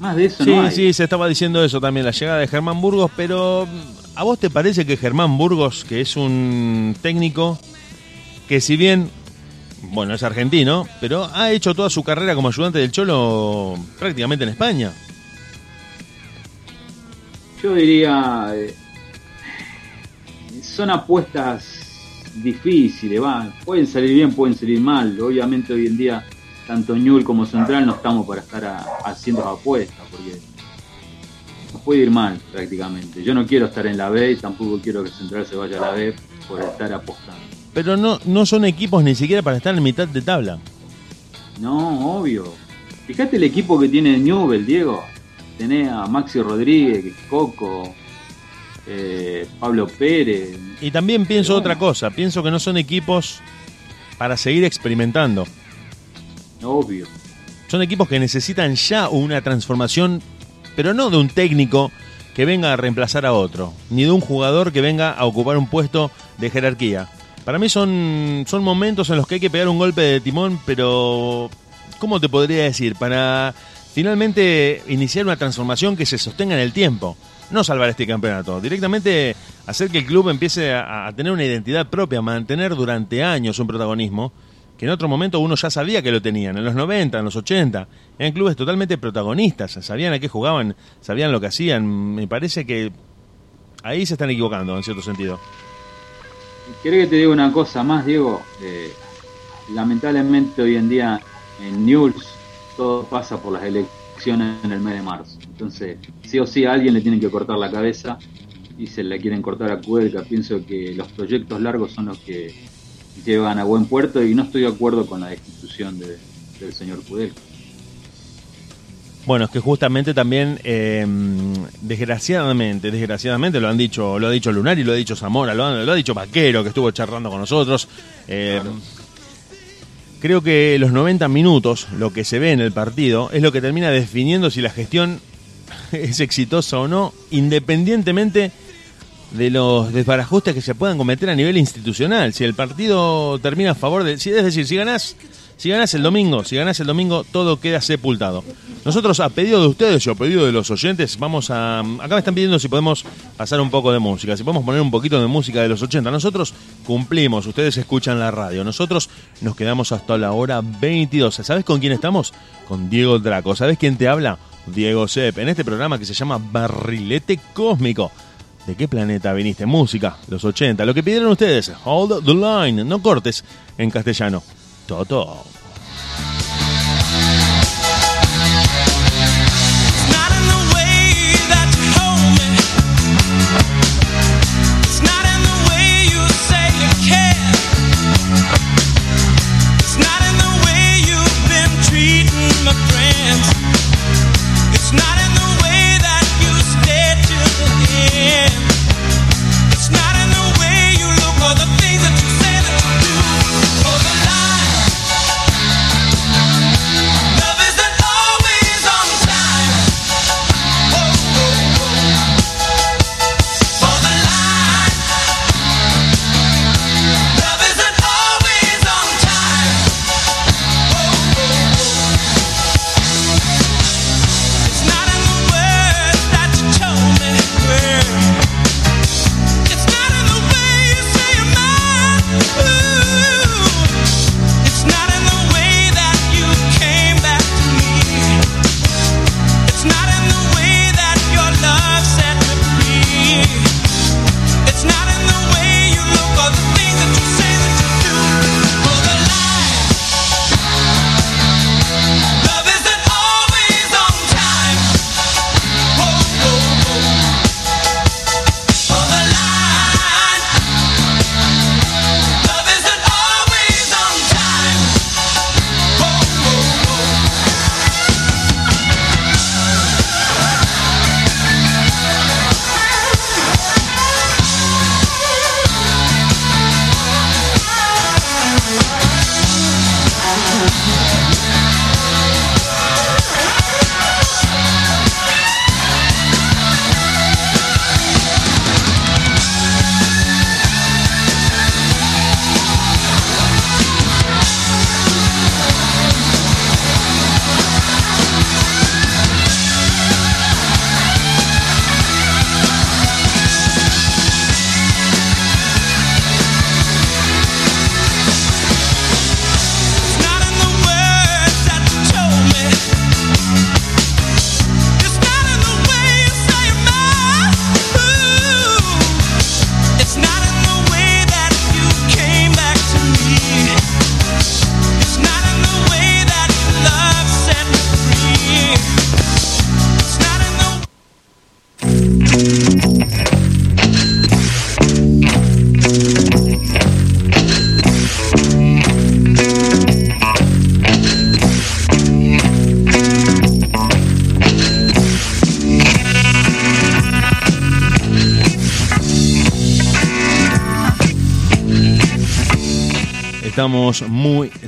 Más de eso Sí, no hay. sí, se estaba diciendo eso también, la llegada de Germán Burgos, pero ¿a vos te parece que Germán Burgos, que es un técnico que si bien, bueno, es argentino, pero ha hecho toda su carrera como ayudante del Cholo prácticamente en España? Yo diría, eh, son apuestas difíciles, va, pueden salir bien, pueden salir mal. Obviamente hoy en día, tanto Ñul como Central no estamos para estar haciendo apuestas, porque puede ir mal prácticamente. Yo no quiero estar en la B y tampoco quiero que Central se vaya a la B por estar apostando. Pero no, no son equipos ni siquiera para estar en mitad de tabla. No, obvio. Fíjate el equipo que tiene Newell, Diego. Tenés a Maxi Rodríguez, Coco, eh, Pablo Pérez. Y también pienso otra cosa, pienso que no son equipos para seguir experimentando. Obvio. Son equipos que necesitan ya una transformación, pero no de un técnico que venga a reemplazar a otro, ni de un jugador que venga a ocupar un puesto de jerarquía. Para mí son, son momentos en los que hay que pegar un golpe de timón, pero ¿cómo te podría decir? Para finalmente iniciar una transformación que se sostenga en el tiempo. No salvar este campeonato, directamente hacer que el club empiece a, a tener una identidad propia, mantener durante años un protagonismo que en otro momento uno ya sabía que lo tenían, en los 90, en los 80, eran clubes totalmente protagonistas, sabían a qué jugaban, sabían lo que hacían, me parece que ahí se están equivocando en cierto sentido. ¿Querés que te diga una cosa más, Diego? Eh, lamentablemente hoy en día en News todo pasa por las elecciones en el mes de marzo. Entonces, sí o sí a alguien le tienen que cortar la cabeza y se la quieren cortar a Cuelca. Pienso que los proyectos largos son los que llevan a buen puerto y no estoy de acuerdo con la destitución de- del señor Kudelka. Bueno, es que justamente también, eh, desgraciadamente, desgraciadamente lo han dicho, lo ha dicho Lunari, lo ha dicho Zamora, lo, han- lo ha dicho Vaquero, que estuvo charlando con nosotros. Eh, Creo que los 90 minutos, lo que se ve en el partido, es lo que termina definiendo si la gestión es exitosa o no, independientemente de los desbarajustes que se puedan cometer a nivel institucional. Si el partido termina a favor de... si- Es decir, si ganás, si ganás el domingo, si ganás el domingo, todo queda sepultado. Nosotros, a pedido de ustedes y a pedido de los oyentes, vamos a... Acá me están pidiendo si podemos pasar un poco de música, si podemos poner un poquito de música de los 80. Nosotros cumplimos, ustedes escuchan la radio. Nosotros nos quedamos hasta la hora 22. ¿Sabes con quién estamos? Con Diego Draco. ¿Sabes quién te habla? Diego Sepp, en este programa que se llama Barrilete Cósmico. ¿De qué planeta viniste? Música, los 80. Lo que pidieron ustedes, Hold the Line, no cortes en castellano. Toto.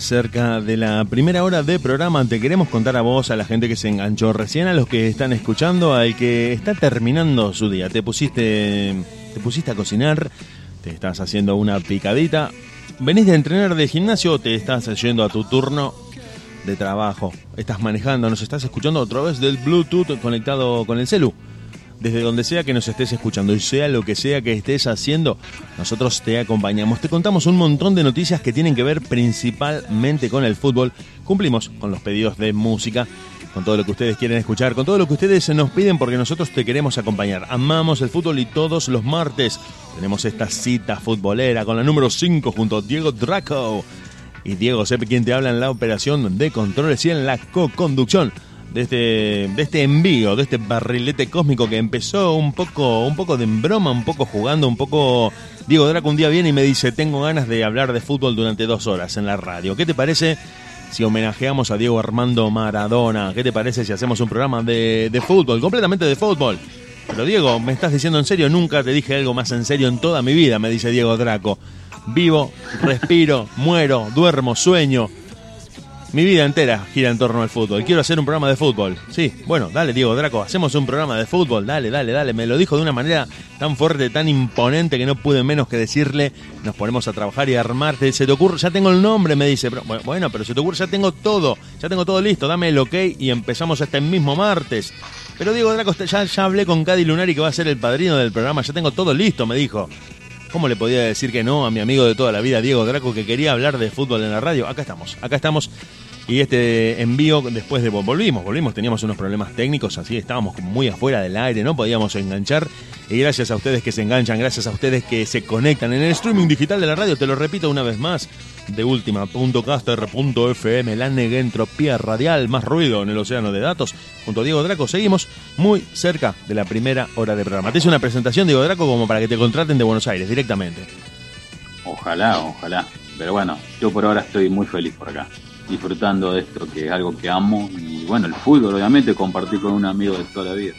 Cerca de la primera hora de programa. Te queremos contar a vos, a la gente que se enganchó recién, a los que están escuchando, al que está terminando su día. Te pusiste, te pusiste a cocinar, te estás haciendo una picadita. Venís de entrenar de gimnasio, te estás yendo a tu turno de trabajo. Estás manejando, nos estás escuchando otra vez del Bluetooth conectado con el celu desde donde sea que nos estés escuchando y sea lo que sea que estés haciendo, nosotros te acompañamos. Te contamos un montón de noticias que tienen que ver principalmente con el fútbol. Cumplimos con los pedidos de música, con todo lo que ustedes quieren escuchar, con todo lo que ustedes nos piden porque nosotros te queremos acompañar. Amamos el fútbol y todos los martes tenemos esta cita futbolera con la número 5 junto a Diego Draco. Y Diego Sepe quien te habla en la operación de controles y en la co-conducción de este, de este envío, de este barrilete cósmico que empezó un poco, un poco de broma, un poco jugando, un poco. Diego Draco un día viene y me dice: Tengo ganas de hablar de fútbol durante dos horas en la radio. ¿Qué te parece si homenajeamos a Diego Armando Maradona? ¿Qué te parece si hacemos un programa de, de fútbol, completamente de fútbol? Pero Diego, ¿me estás diciendo en serio? Nunca te dije algo más en serio en toda mi vida, me dice Diego Draco. Vivo, respiro, muero, duermo, sueño mi vida entera gira en torno al fútbol. Quiero hacer un programa de fútbol. Sí, bueno, dale, Diego Draco, hacemos un programa de fútbol. Dale, dale, dale. Me lo dijo de una manera tan fuerte, tan imponente que no pude menos que decirle, nos ponemos a trabajar y a armarte. Se te ocurre, ya tengo el nombre, me dice. bueno, pero se te ocurre, ya tengo todo, ya tengo todo listo, dame el ok y empezamos este mismo martes. Pero Diego Draco, ya, hablé con Cady Lunari que va a ser el padrino del programa, ya tengo todo listo, me dijo. ¿Cómo le podía decir que no a mi amigo de toda la vida, Diego Draco, que quería hablar de fútbol en la radio? Acá estamos, acá estamos. Y este envío, después de volvimos, volvimos, teníamos unos problemas técnicos, así estábamos muy afuera del aire, no podíamos enganchar. Y gracias a ustedes que se enganchan, gracias a ustedes que se conectan en el streaming digital de la radio, te lo repito una vez más, de última.caster.fm, la negentropía radial, más ruido en el océano de datos. Junto a Diego Draco seguimos muy cerca de la primera hora de programa. Te hice una presentación, Diego Draco, como para que te contraten de Buenos Aires directamente. Ojalá, ojalá. Pero bueno, yo por ahora estoy muy feliz por acá disfrutando de esto que es algo que amo y bueno, el fútbol obviamente compartir con un amigo de toda la vida.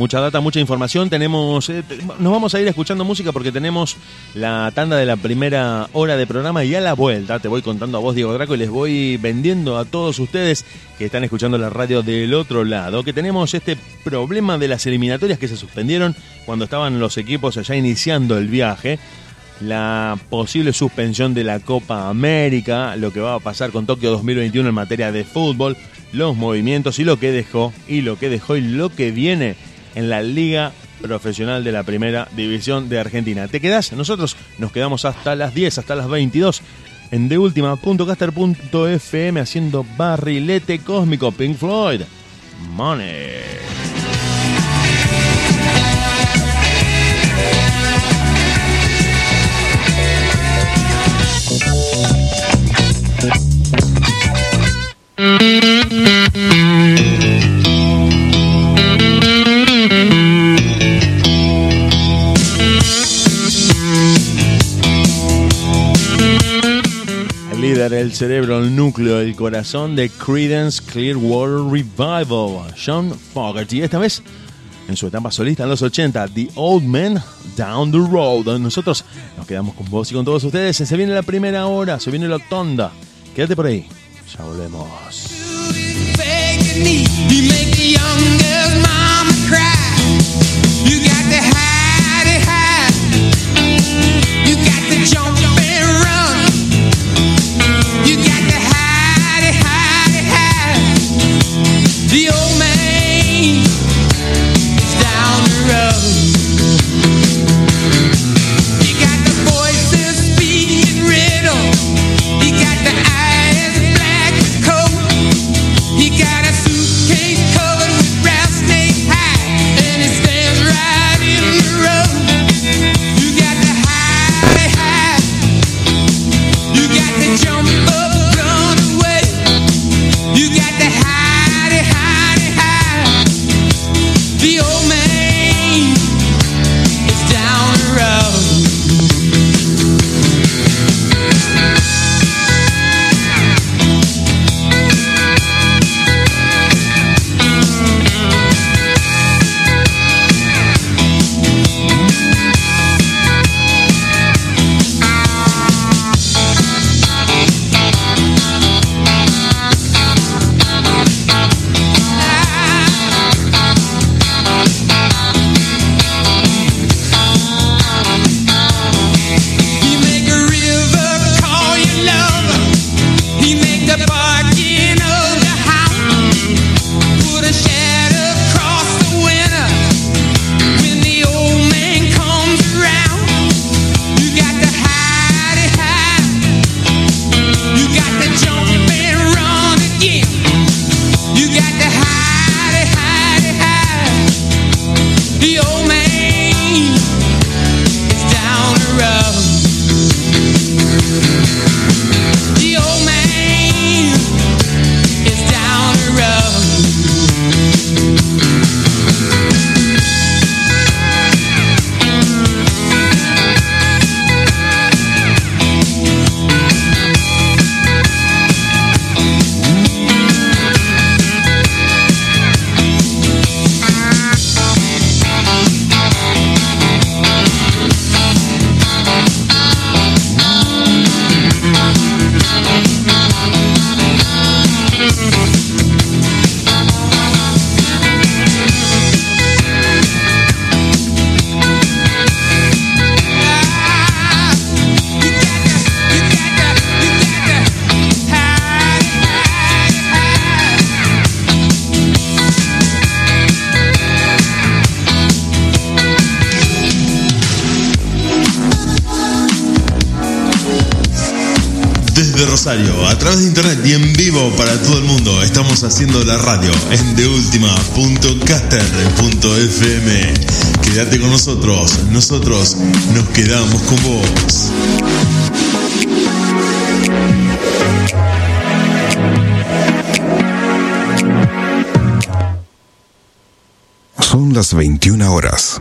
Mucha data, mucha información. Tenemos, eh, nos vamos a ir escuchando música porque tenemos la tanda de la primera hora de programa y a la vuelta te voy contando a vos, Diego Draco, y les voy vendiendo a todos ustedes que están escuchando la radio del otro lado, que tenemos este problema de las eliminatorias que se suspendieron cuando estaban los equipos allá iniciando el viaje la posible suspensión de la Copa América, lo que va a pasar con Tokio 2021 en materia de fútbol, los movimientos y lo que dejó y lo que dejó y lo que viene en la Liga Profesional de la Primera División de Argentina. ¿Te quedás? Nosotros nos quedamos hasta las 10, hasta las 22 en deultima.caster.fm haciendo barrilete cósmico Pink Floyd. Money. El cerebro, el núcleo, el corazón de Credence Clearwater Revival, Sean Fogerty. Esta vez en su etapa solista en los 80, The Old Man Down the Road. Nosotros nos quedamos con vos y con todos ustedes. Se viene la primera hora, se viene la tonda. Quédate por ahí. Ya volvemos. Internet y en vivo para todo el mundo. Estamos haciendo la radio en deultima.caster.fm. Quédate con nosotros, nosotros nos quedamos con vos. Son las 21 horas.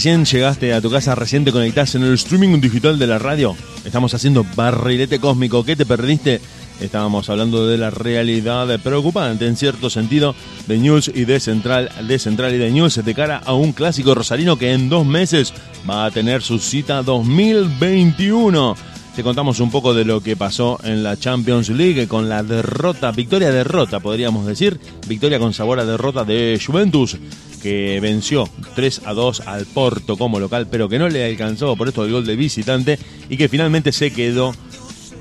Recién llegaste a tu casa, recién te conectaste en el streaming digital de la radio. Estamos haciendo barrilete cósmico. ¿Qué te perdiste? Estábamos hablando de la realidad preocupante, en cierto sentido, de News y de Central, de Central y de News de cara a un clásico rosarino que en dos meses va a tener su cita 2021. Te contamos un poco de lo que pasó en la Champions League con la derrota, victoria-derrota, podríamos decir, victoria con sabor a derrota de Juventus, que venció 3 a 2 al Porto como local, pero que no le alcanzó por esto el gol de visitante y que finalmente se quedó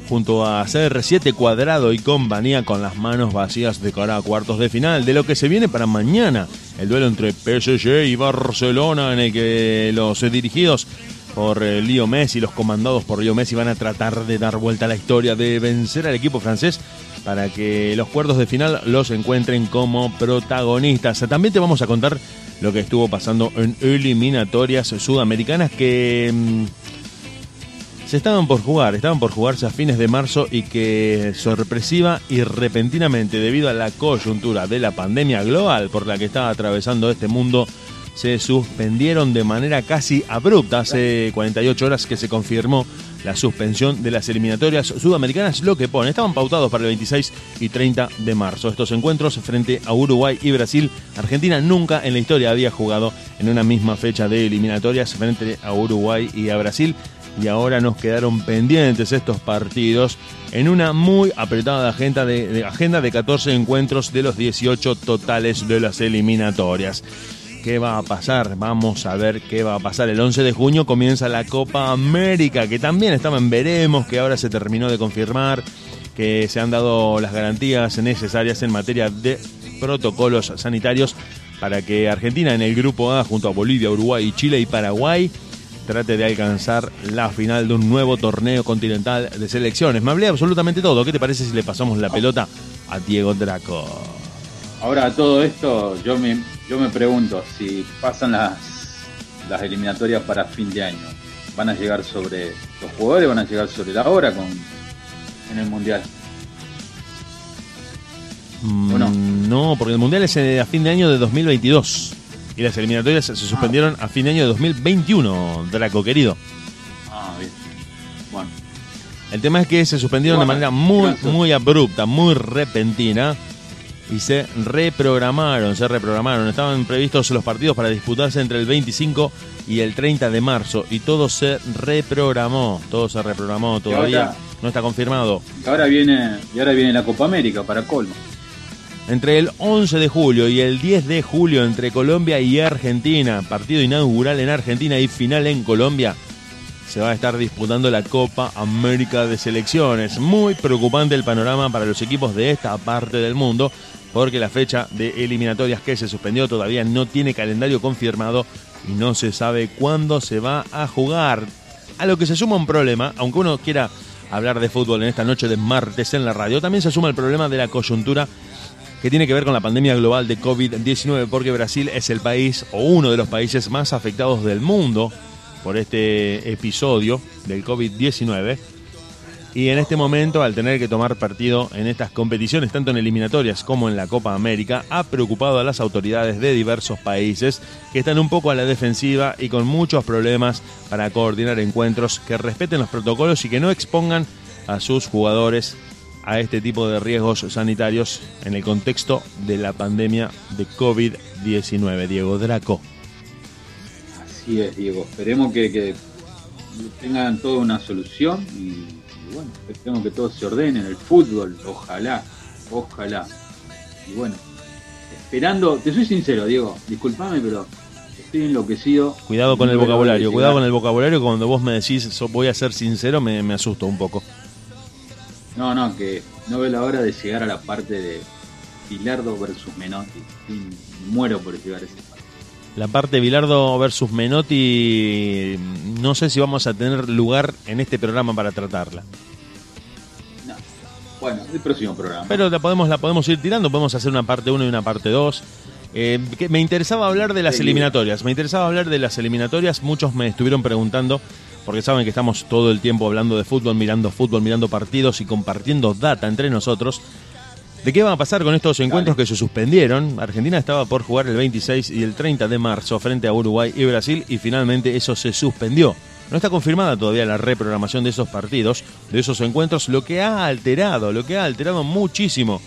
junto a CR7 Cuadrado y compañía con las manos vacías de cara a cuartos de final. De lo que se viene para mañana, el duelo entre PSG y Barcelona, en el que los dirigidos por eh, Leo Messi, los comandados por Leo Messi, van a tratar de dar vuelta a la historia, de vencer al equipo francés para que los cuartos de final los encuentren como protagonistas. También te vamos a contar lo que estuvo pasando en eliminatorias sudamericanas que... mm, se estaban por jugar, estaban por jugarse a fines de marzo y que sorpresiva y repentinamente debido a la coyuntura de la pandemia global por la que estaba atravesando este mundo, se suspendieron de manera casi abrupta. Hace 48 horas que se confirmó la suspensión de las eliminatorias sudamericanas, lo que pone, estaban pautados para el 26 y 30 de marzo. Estos encuentros frente a Uruguay y Brasil, Argentina nunca en la historia había jugado en una misma fecha de eliminatorias frente a Uruguay y a Brasil y ahora nos quedaron pendientes estos partidos en una muy apretada agenda de, agenda de 14 encuentros de los 18 totales de las eliminatorias. ¿Qué va a pasar? Vamos a ver qué va a pasar. El 11 de junio comienza la Copa América, que también estaba en veremos, que ahora se terminó de confirmar, que se han dado las garantías necesarias en materia de protocolos sanitarios para que Argentina en el grupo A, junto a Bolivia, Uruguay, Chile y Paraguay, trate de alcanzar la final de un nuevo torneo continental de selecciones. Me hablé absolutamente todo. ¿Qué te parece si le pasamos la pelota a Diego Draco? Ahora todo esto, yo me, yo me pregunto si pasan las, las eliminatorias para fin de año, ¿van a llegar sobre los jugadores, van a llegar sobre la hora con, en el mundial? Mm, ¿O no? no, porque el Mundial es eh, a fin de año de 2022. Y las eliminatorias se suspendieron a fin de año de 2021, Draco querido. Ah, bien. Bueno, El tema es que se suspendieron Bueno, de manera muy, muy abrupta, muy repentina. Y se reprogramaron, se reprogramaron. Estaban previstos los partidos para disputarse entre el 25 y el 30 de marzo. Y todo se reprogramó. Todo se reprogramó. Todavía ahora- no está confirmado. y ahora viene, y ahora viene la Copa América para colmo. Entre el 11 de julio y el 10 de julio entre Colombia y Argentina, partido inaugural en Argentina y final en Colombia, se va a estar disputando la Copa América de Selecciones. Muy preocupante el panorama para los equipos de esta parte del mundo, porque la fecha de eliminatorias que se suspendió todavía no tiene calendario confirmado y no se sabe cuándo se va a jugar. A lo que se suma un problema, aunque uno quiera hablar de fútbol en esta noche de martes en la radio, también se suma el problema de la coyuntura que tiene que ver con la pandemia global de COVID-19, porque Brasil es el país o uno de los países más afectados del mundo por este episodio del COVID-19. Y en este momento, al tener que tomar partido en estas competiciones, tanto en eliminatorias como en la Copa América, ha preocupado a las autoridades de diversos países que están un poco a la defensiva y con muchos problemas para coordinar encuentros que respeten los protocolos y que no expongan a sus jugadores a este tipo de riesgos sanitarios en el contexto de la pandemia de COVID-19. Diego Draco. Así es, Diego. Esperemos que, tengan toda una solución y bueno, esperemos que todo se ordene en el fútbol. Ojalá, ojalá. Y bueno, esperando, te soy sincero, Diego, disculpame, pero estoy enloquecido. Cuidado con el vocabulario, cuidado con el vocabulario. Cuando vos me decís so- voy a ser sincero, me, me asusto un poco. No, no, que no veo la hora de llegar a la parte de Bilardo versus Menotti. Muero por llegar a. La parte Bilardo versus Menotti, no sé si vamos a tener lugar en este programa para tratarla. No. Bueno, el próximo programa. Pero la podemos, la podemos ir tirando, podemos hacer una parte 1 y una parte 2. Eh, me interesaba hablar de las eliminatorias, me interesaba hablar de las eliminatorias, muchos me estuvieron preguntando, porque saben que estamos todo el tiempo hablando de fútbol, mirando fútbol, mirando partidos y compartiendo data entre nosotros. ¿De qué va a pasar con estos encuentros que se suspendieron? Argentina estaba por jugar el 26 y el 30 de marzo frente a Uruguay y Brasil y finalmente eso se suspendió. No está confirmada todavía la reprogramación de esos partidos, de esos encuentros, lo que ha alterado, lo que ha alterado muchísimo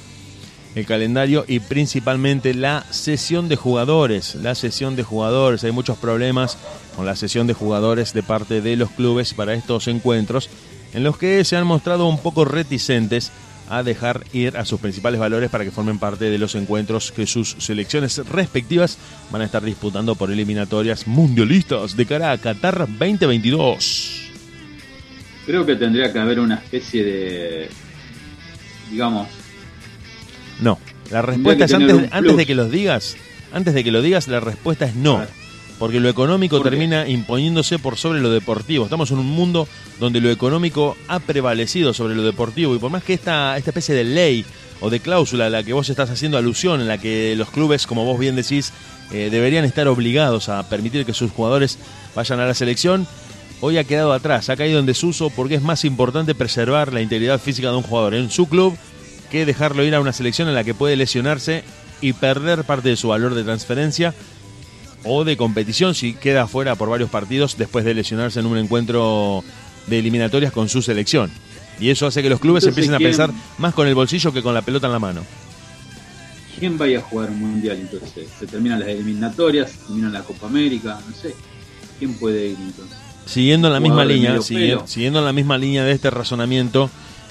el calendario y principalmente la sesión de jugadores. La sesión de jugadores, hay muchos problemas con la sesión de jugadores de parte de los clubes para estos encuentros, en los que se han mostrado un poco reticentes a dejar ir a sus principales valores para que formen parte de los encuentros que sus selecciones respectivas van a estar disputando por eliminatorias mundialistas de cara a Qatar 2022. Creo que tendría que haber una especie de, digamos, No, la respuesta es antes, antes de que los digas, antes de que lo digas, la respuesta es no. Porque lo económico termina imponiéndose por sobre lo deportivo. Estamos en un mundo donde lo económico ha prevalecido sobre lo deportivo. Y por más que esta, esta especie de ley o de cláusula a la que vos estás haciendo alusión, en la que los clubes, como vos bien decís, eh, deberían estar obligados a permitir que sus jugadores vayan a la selección, hoy ha quedado atrás, ha caído en desuso porque es más importante preservar la integridad física de un jugador en su club que dejarlo ir a una selección en la que puede lesionarse y perder parte de su valor de transferencia o de competición si queda fuera por varios partidos después de lesionarse en un encuentro de eliminatorias con su selección. Y eso hace que los clubes Entonces, empiecen a ¿quién- pensar más con el bolsillo que con la pelota en la mano. ¿quién vaya a jugar un mundial entonces? Se terminan las eliminatorias, se termina la Copa América, no sé. ¿Quién puede ir entonces? Siguiendo en la misma línea, siguiendo en la misma línea de este razonamiento,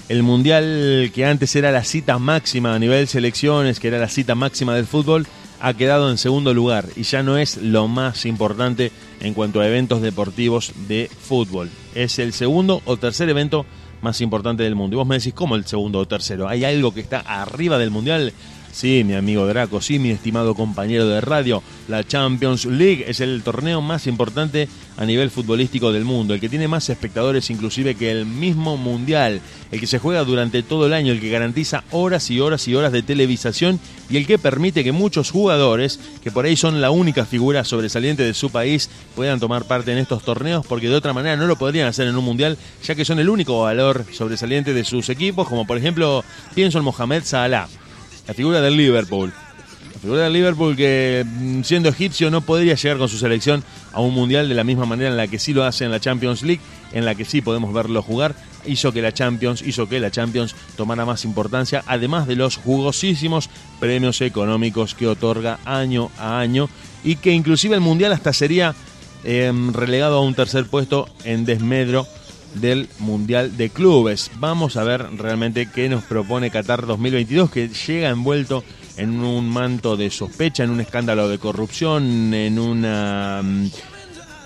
el mundial que antes era la cita máxima a nivel selecciones, que era la cita máxima del fútbol, ha quedado en segundo lugar y ya no es lo más importante en cuanto a eventos deportivos de fútbol. Es el segundo o tercer evento más importante del mundo. Y vos me decís, ¿cómo el segundo o tercero? ¿Hay algo que está arriba del mundial? Sí, mi amigo Draco, sí, mi estimado compañero de radio. La Champions League es el torneo más importante a nivel futbolístico del mundo, el que tiene más espectadores inclusive que el mismo mundial, el que se juega durante todo el año, el que garantiza horas y horas y horas de televisación y el que permite que muchos jugadores, que por ahí son la única figura sobresaliente de su país, puedan tomar parte en estos torneos porque de otra manera no lo podrían hacer en un mundial, ya que son el único valor sobresaliente de sus equipos, como por ejemplo pienso en Mohamed Salah la figura del Liverpool. La figura del Liverpool que mm, siendo egipcio no podría llegar con su selección a un mundial de la misma manera en la que sí lo hace en la Champions League, en la que sí podemos verlo jugar, hizo que la Champions, hizo que la Champions tomara más importancia, además de los jugosísimos premios económicos que otorga año a año y que inclusive el mundial hasta sería eh, relegado a un tercer puesto en desmedro del Mundial de Clubes. Vamos a ver realmente qué nos propone Qatar 2022, que llega envuelto en un manto de sospecha, en un escándalo de corrupción, en una mm,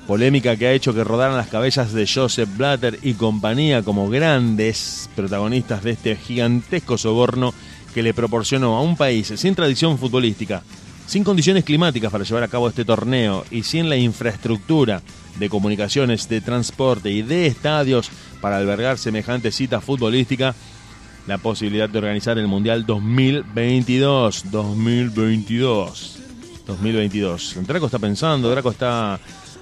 polémica que ha hecho que rodaran las cabezas de Joseph Blatter y compañía como grandes protagonistas de este gigantesco soborno que le proporcionó a un país sin tradición futbolística, sin condiciones climáticas para llevar a cabo este torneo y sin la infraestructura de comunicaciones, de transporte y de estadios para albergar semejante cita futbolística, la posibilidad de organizar el Mundial 2022. 2022. 2022. Draco está pensando, Draco está.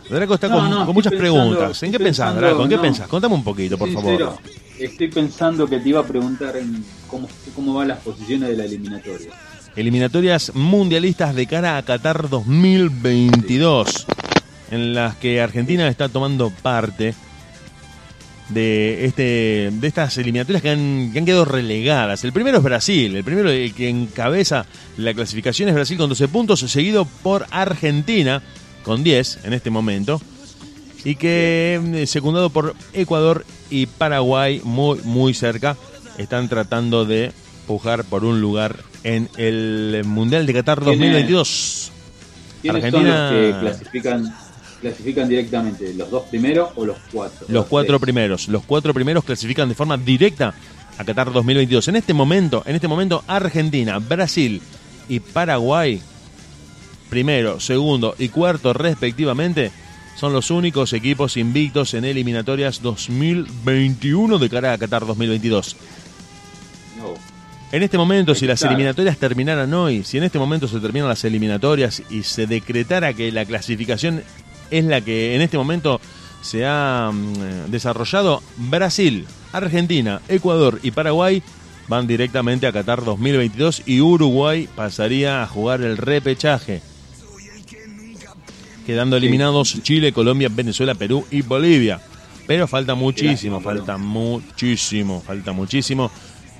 Draco está No, con, no, con estoy muchas pensando- preguntas. ¿En qué estoy pensás, pensando, Draco? ¿En qué no. pensás? Contame un poquito, por Sincero, favor. estoy pensando que te iba a preguntar en cómo, cómo van las posiciones de la eliminatoria. Eliminatorias mundialistas de cara a Qatar 2022, en las que Argentina está tomando parte de este de estas eliminatorias que han, que han quedado relegadas. El primero es Brasil, el primero el que encabeza la clasificación es Brasil con 12 puntos, seguido por Argentina con 10 en este momento y que eh, secundado por Ecuador y Paraguay muy muy cerca están tratando de pujar por un lugar en el Mundial de Qatar ¿Quiénes- 2022. ¿Quiénes Argentina- son los que clasifican, clasifican directamente? ¿Los dos primeros o los cuatro? Los cuatro primeros, los cuatro primeros clasifican de forma directa a Qatar 2022. En este momento, en este momento Argentina, Brasil y Paraguay primero, segundo y cuarto respectivamente son los únicos equipos invictos en eliminatorias 2021 de cara a Qatar 2022. No. En este momento, si las eliminatorias terminaran hoy, si en este momento se terminan las eliminatorias y se decretara que la clasificación es la que en este momento se ha mm, desarrollado, Brasil, Argentina, Ecuador y Paraguay van directamente a Qatar 2022 y Uruguay pasaría a jugar el repechaje. Quedando eliminados Chile, Colombia, Venezuela, Perú y Bolivia. Pero falta muchísimo, falta muchísimo, falta muchísimo.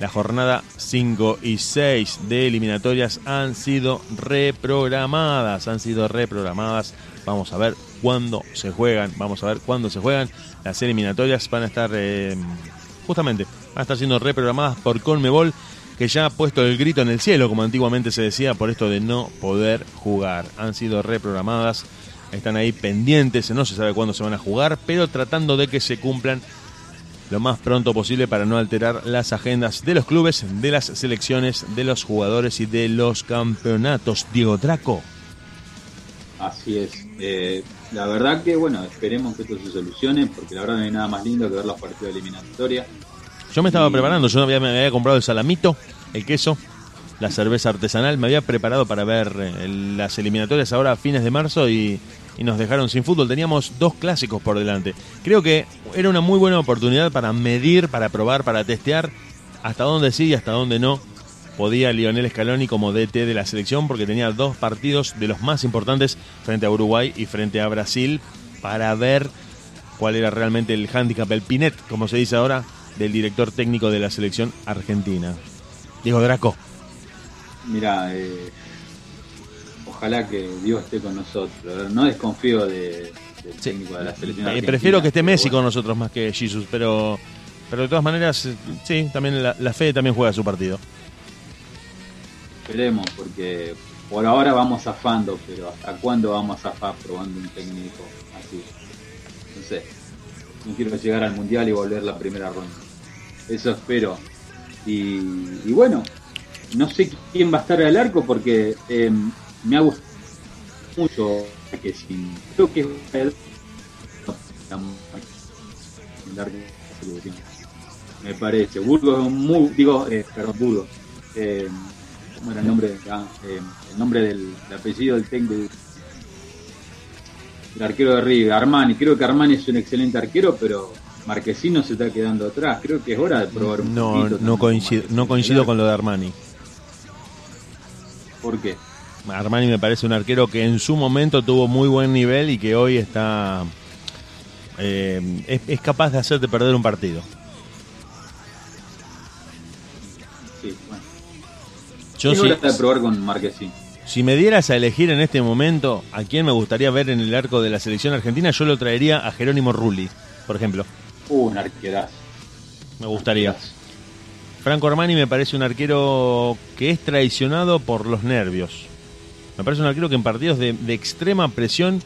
La jornada 5 y 6 de eliminatorias han sido reprogramadas, han sido reprogramadas. Vamos a ver cuándo se juegan, vamos a ver cuándo se juegan. Las eliminatorias van a estar, eh, justamente, van a estar siendo reprogramadas por Conmebol, que ya ha puesto el grito en el cielo, como antiguamente se decía, por esto de no poder jugar. Han sido reprogramadas, están ahí pendientes, no se sabe cuándo se van a jugar, pero tratando de que se cumplan lo más pronto posible para no alterar las agendas de los clubes, de las selecciones, de los jugadores y de los campeonatos. Diego Draco. Así es. Eh, la verdad que, bueno, esperemos que esto se solucione, porque la verdad no hay nada más lindo que ver los partidos de eliminatoria. Yo me estaba Y- preparando, yo había, me había comprado el salamito, el queso, la cerveza artesanal, me había preparado para ver eh, las eliminatorias ahora a fines de marzo y, y nos dejaron sin fútbol. Teníamos dos clásicos por delante. Creo que era una muy buena oportunidad para medir, para probar, para testear hasta dónde sí y hasta dónde no podía Lionel Scaloni como DT de la selección porque tenía dos partidos de los más importantes frente a Uruguay y frente a Brasil para ver cuál era realmente el hándicap, el pinet, como se dice ahora, del director técnico de la selección argentina. Diego Draco. Mira, eh, ojalá que Dios esté con nosotros. No desconfío de, del técnico de la selección. Eh, prefiero que esté Messi bueno. con nosotros más que Jesus, pero, pero de todas maneras, eh, sí, también la, la fe también juega su partido. Esperemos, porque por ahora vamos zafando, pero ¿hasta cuándo vamos a zafar probando un técnico así? No sé. No quiero llegar al mundial y volver la primera ronda. Eso espero. Y, y bueno, no sé quién va a estar al arco porque eh, me ha gustado mucho que si creo que es el el me parece. Burgos es un muy, digo, eh, perdón, Burgos. Eh, ¿Cómo era el nombre? Ah, eh, el nombre del el apellido del técnico del arquero de River, Armani. Creo que Armani es un excelente arquero, pero Marquesino se está quedando atrás. Creo que es hora de probar un No, no coincido, no coincido con lo de Armani. ¿Por qué? Armani me parece un arquero que en su momento tuvo muy buen nivel y que hoy está eh, es, es capaz de hacerte perder un partido. Sí, bueno. Yo es sí, hora de probar con Marquesino. si me dieras a elegir en este momento a quién me gustaría ver en el arco de la selección argentina, yo lo traería a Jerónimo Rulli, por ejemplo. Uh, un arquerazo. Me gustaría. Franco Armani me parece un arquero que es traicionado por los nervios. Me parece un arquero que en partidos de, de extrema presión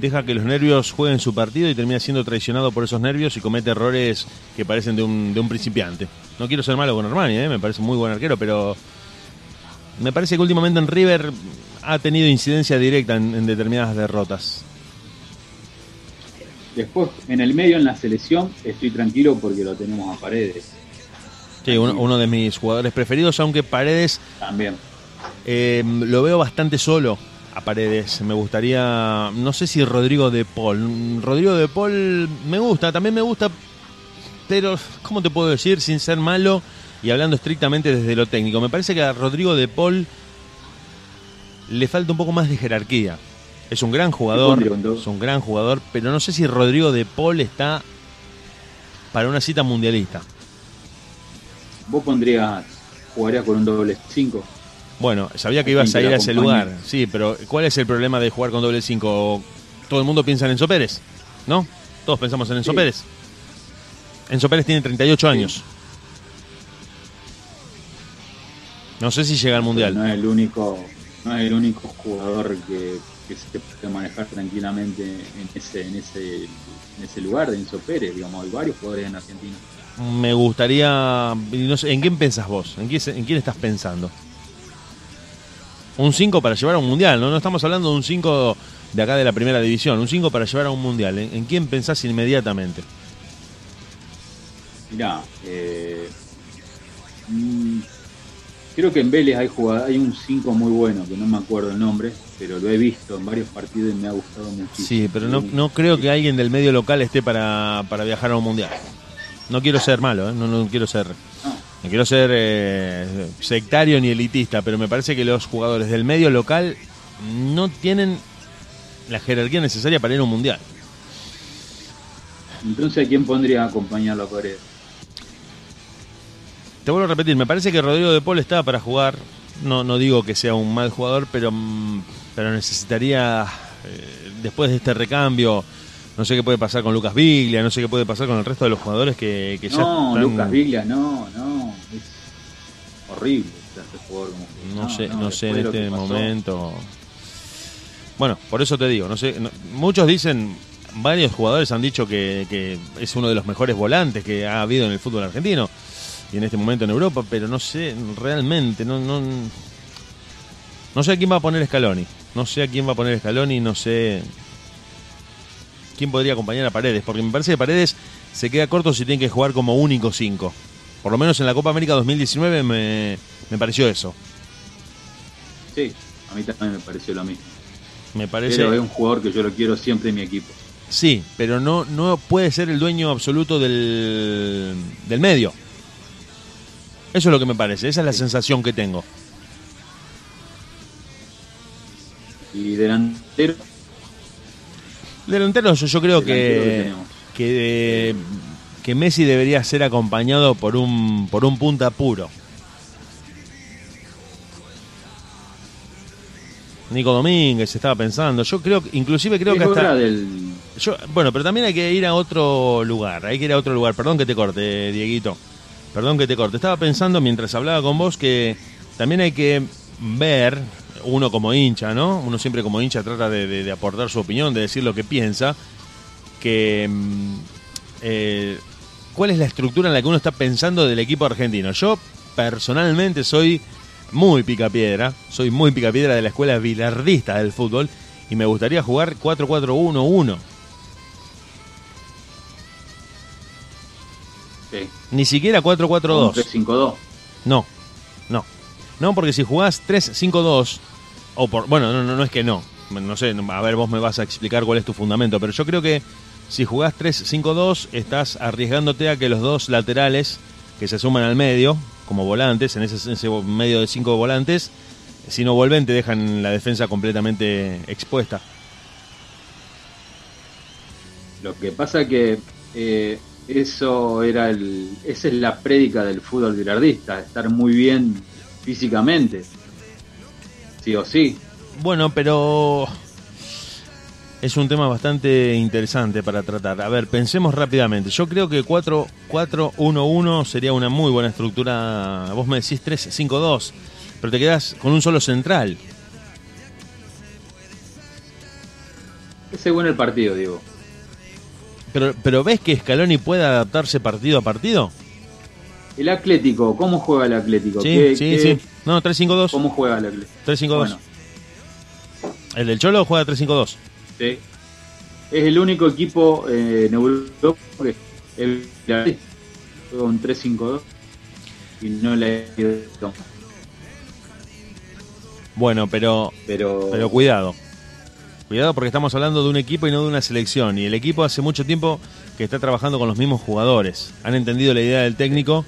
deja que los nervios jueguen su partido y termina siendo traicionado por esos nervios y comete errores que parecen de un, de un principiante. No quiero ser malo con Armani, ¿eh? me parece muy buen arquero, pero me parece que últimamente en River ha tenido incidencia directa en, en determinadas derrotas. Después, en el medio, en la selección, estoy tranquilo porque lo tenemos a Paredes. Sí, uno, uno de mis jugadores preferidos, aunque Paredes También. Eh, lo veo bastante solo a Paredes. Me gustaría, no sé si Rodrigo de Paul. Rodrigo de Paul me gusta, también me gusta, pero ¿cómo te puedo decir sin ser malo y hablando estrictamente desde lo técnico? Me parece que a Rodrigo de Paul le falta un poco más de jerarquía. Es un gran jugador, es un gran jugador, pero no sé si Rodrigo de Paul está para una cita mundialista. Vos pondrías, jugarías con un doble 5. Bueno, sabía que ibas a ir a ese lugar, sí, pero ¿cuál es el problema de jugar con doble 5? Todo el mundo piensa en Enzo Pérez, ¿no? Todos pensamos en Enzo Sí. Pérez. Enzo Pérez tiene 38 años. No sé si llega al Mundial. No es el único, no es el único jugador que, que se puede manejar tranquilamente en ese, en ese, en ese lugar de Enzo Pérez, digamos, hay varios jugadores en Argentina. Me gustaría... no sé, ¿En quién pensás vos? ¿En quién, ¿En quién estás pensando? Un 5 para llevar a un Mundial, ¿no? No estamos hablando de un 5 de acá de la primera división, un 5 para llevar a un Mundial. ¿En, en quién pensás inmediatamente? Mirá, eh, mm, creo que en Vélez hay un 5 muy bueno, que no me acuerdo el nombre, pero lo he visto en varios partidos y me ha gustado muchísimo. Sí, pero no, no creo que alguien del medio local esté para, para viajar a un mundial. No quiero ser malo, ¿eh? no, no quiero ser. No quiero ser eh, sectario ni elitista, pero me parece que los jugadores del medio local no tienen la jerarquía necesaria para ir a un mundial. Entonces, ¿a quién pondría a acompañarlo a Paredes? Te vuelvo a repetir, me parece que Rodrigo de Paul está para jugar. No, no digo que sea un mal jugador, pero, mm, pero necesitaría, eh, después de este recambio, no sé qué puede pasar con Lucas Viglia, no sé qué puede pasar con el resto de los jugadores que, que ya No, están- Lucas Viglia, no, no, horrible este jugador como que- No sé, no, sé en este momento. Bueno, por eso te digo, no sé, no- muchos dicen, varios jugadores han dicho que, que es uno de los mejores volantes que ha habido en el fútbol argentino y en este momento en Europa, pero no sé realmente, no, no, no sé a quién va a poner Scaloni, no sé a quién va a poner Scaloni, no sé quién podría acompañar a Paredes, porque me parece que Paredes se queda corto si tiene que jugar como único 5. Por lo menos en la Copa América 2019 me, me pareció eso. Sí, a mí también me pareció lo mismo. Me parece. Pero es un jugador que yo lo quiero siempre en mi equipo. Sí, pero no, no puede ser el dueño absoluto del, del medio. Eso es lo que me parece, esa es la sensación que tengo. Y delantero, Delantero, yo, yo creo Delantero que que, que, que Messi debería ser acompañado por un, por un punta puro. Nico Domínguez estaba pensando. Yo creo, inclusive creo que hasta. hora del Yo, bueno, pero también hay que ir a otro lugar. Hay que ir a otro lugar. Perdón que te corte, Dieguito. Perdón que te corte. Estaba pensando mientras hablaba con vos que también hay que ver, uno como hincha, ¿no? Uno siempre como hincha trata de, de- de aportar su opinión, de decir lo que piensa. Que. mm, eh, ¿Cuál es la estructura en la que uno está pensando del equipo argentino? Yo personalmente soy muy picapiedra, soy muy picapiedra de la escuela bilardista del fútbol y me gustaría jugar 4-4-1-1. sí, Ni siquiera 4-4-2. 3-5-2. No, no. No, porque si jugás 3-5-2, o por. Bueno, no, no, no es que no. No sé, a ver, vos me vas a explicar cuál es tu fundamento, pero yo creo que si jugás 3-5-2, estás arriesgándote a que los dos laterales que se suman al medio, como volantes, en ese, en ese medio de cinco volantes, si no vuelven, te dejan la defensa completamente expuesta. Lo que pasa que eh, eso era el, esa es la prédica del fútbol bilardista, estar muy bien físicamente, sí o sí. Bueno, pero es un tema bastante interesante para tratar. A ver, pensemos rápidamente. Yo creo que 4-4-1-1 sería una muy buena estructura. Vos me decís 3-5-2, pero te quedás con un solo central. Según el partido, digo. Pero, pero ¿ves que Scaloni puede adaptarse partido a partido? El Atlético, ¿cómo juega el Atlético? Sí, ¿Qué- sí, qué- sí. No, 3-5-2. ¿Cómo juega el Atlético? 3-5-2. Bueno, El del Cholo juega 3-5-2. Sí. Es el único equipo eh, en Europa que el un 3-5-2 y no le ha ido. Bueno, pero, Pero, pero cuidado. Cuidado porque estamos hablando de un equipo y no de una selección. Y el equipo hace mucho tiempo que está trabajando con los mismos jugadores. Han entendido la idea del técnico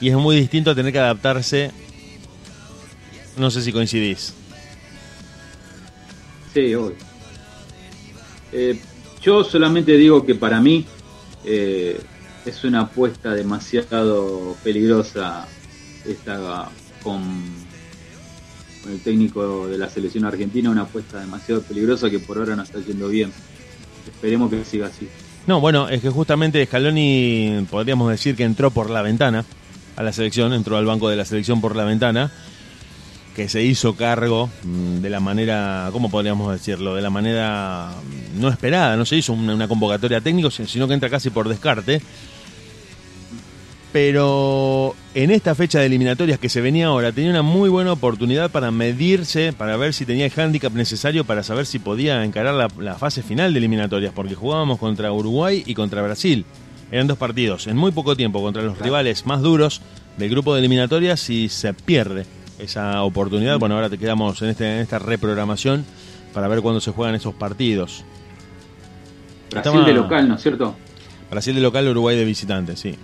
y es muy distinto a tener que adaptarse. No sé si coincidís. Sí, hoy. Eh, yo solamente digo que para mí eh, es una apuesta demasiado peligrosa esta con, con el técnico de la selección argentina, una apuesta demasiado peligrosa que por ahora no está yendo bien. Esperemos que siga así. No, bueno, es que justamente Scaloni podríamos decir que entró por la ventana a la selección, entró al banco de la selección por la ventana, que se hizo cargo mm, de la manera, ¿cómo podríamos decirlo? De la manera mm, no esperada, no se hizo una, una convocatoria técnico, sino que entra casi por descarte. Pero en esta fecha de eliminatorias que se venía ahora, tenía una muy buena oportunidad para medirse, para ver si tenía el hándicap necesario para saber si podía encarar la, la fase final de eliminatorias, porque jugábamos contra Uruguay y contra Brasil. Eran dos partidos en muy poco tiempo contra los rivales más duros del grupo de eliminatorias y se pierde esa oportunidad. Bueno, ahora te quedamos en, este, en esta reprogramación para ver cuándo se juegan esos partidos. Brasil Estaba- de local, ¿no es cierto? Brasil de local, Uruguay de visitante, sí.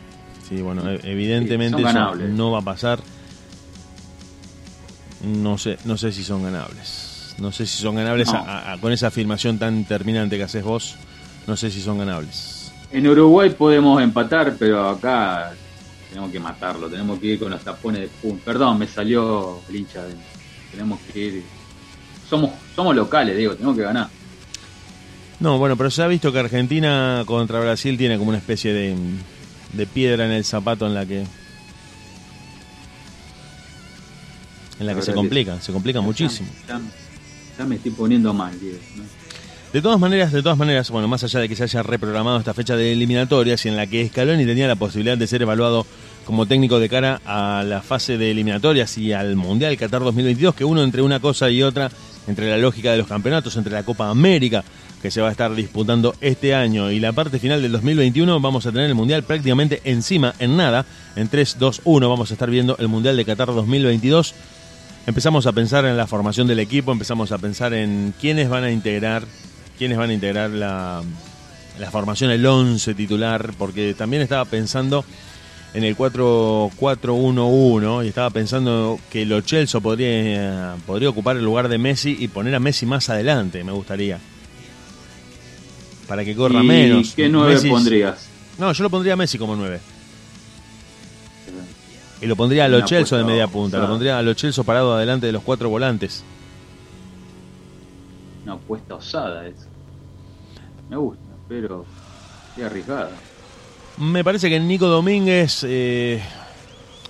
Sí, bueno, e- evidentemente Sí, eso no va a pasar. No sé, no sé si son ganables. No sé si son ganables No. a- a- con esa afirmación tan terminante que haces vos. No sé si son ganables. En Uruguay podemos empatar, pero acá tenemos que matarlo, tenemos que ir con los tapones de pum. Perdón, me salió el hincha. de- Tenemos que ir. Somos, somos locales, digo, tenemos que ganar. No, bueno, pero se ha visto que Argentina contra Brasil tiene como una especie de, de piedra en el zapato en la que en la La que se que complica, se complica muchísimo. Ya, ya me estoy poniendo mal, Diego. ¿no? De todas maneras, de todas maneras, bueno, más allá de que se haya reprogramado esta fecha de eliminatorias y en la que Scaloni tenía la posibilidad de ser evaluado como técnico de cara a la fase de eliminatorias y al Mundial Qatar 2022, que uno entre una cosa y otra, entre la lógica de los campeonatos, entre la Copa América, que se va a estar disputando este año, y la parte final del 2021, vamos a tener el Mundial prácticamente encima, en nada, en 3, 2, 1, vamos a estar viendo el Mundial de Qatar 2022. Empezamos a pensar en la formación del equipo, empezamos a pensar en quiénes van a integrar, quiénes van a integrar la, la formación, el 11 titular, porque también estaba pensando en el 4-4-1-1 y estaba pensando que Lo Celso podría, podría ocupar el lugar de Messi y poner a Messi más adelante, me gustaría. Para que corra ¿Y menos. ¿Qué nueve Messi- pondrías? No, yo lo pondría a Messi como 9. Y lo pondría a Lo Celso de media punta. Lo pondría a Lo Celso parado adelante de los cuatro volantes. Una apuesta osada es. Me gusta, pero qué arriesgada. Me parece que Nico Domínguez, eh,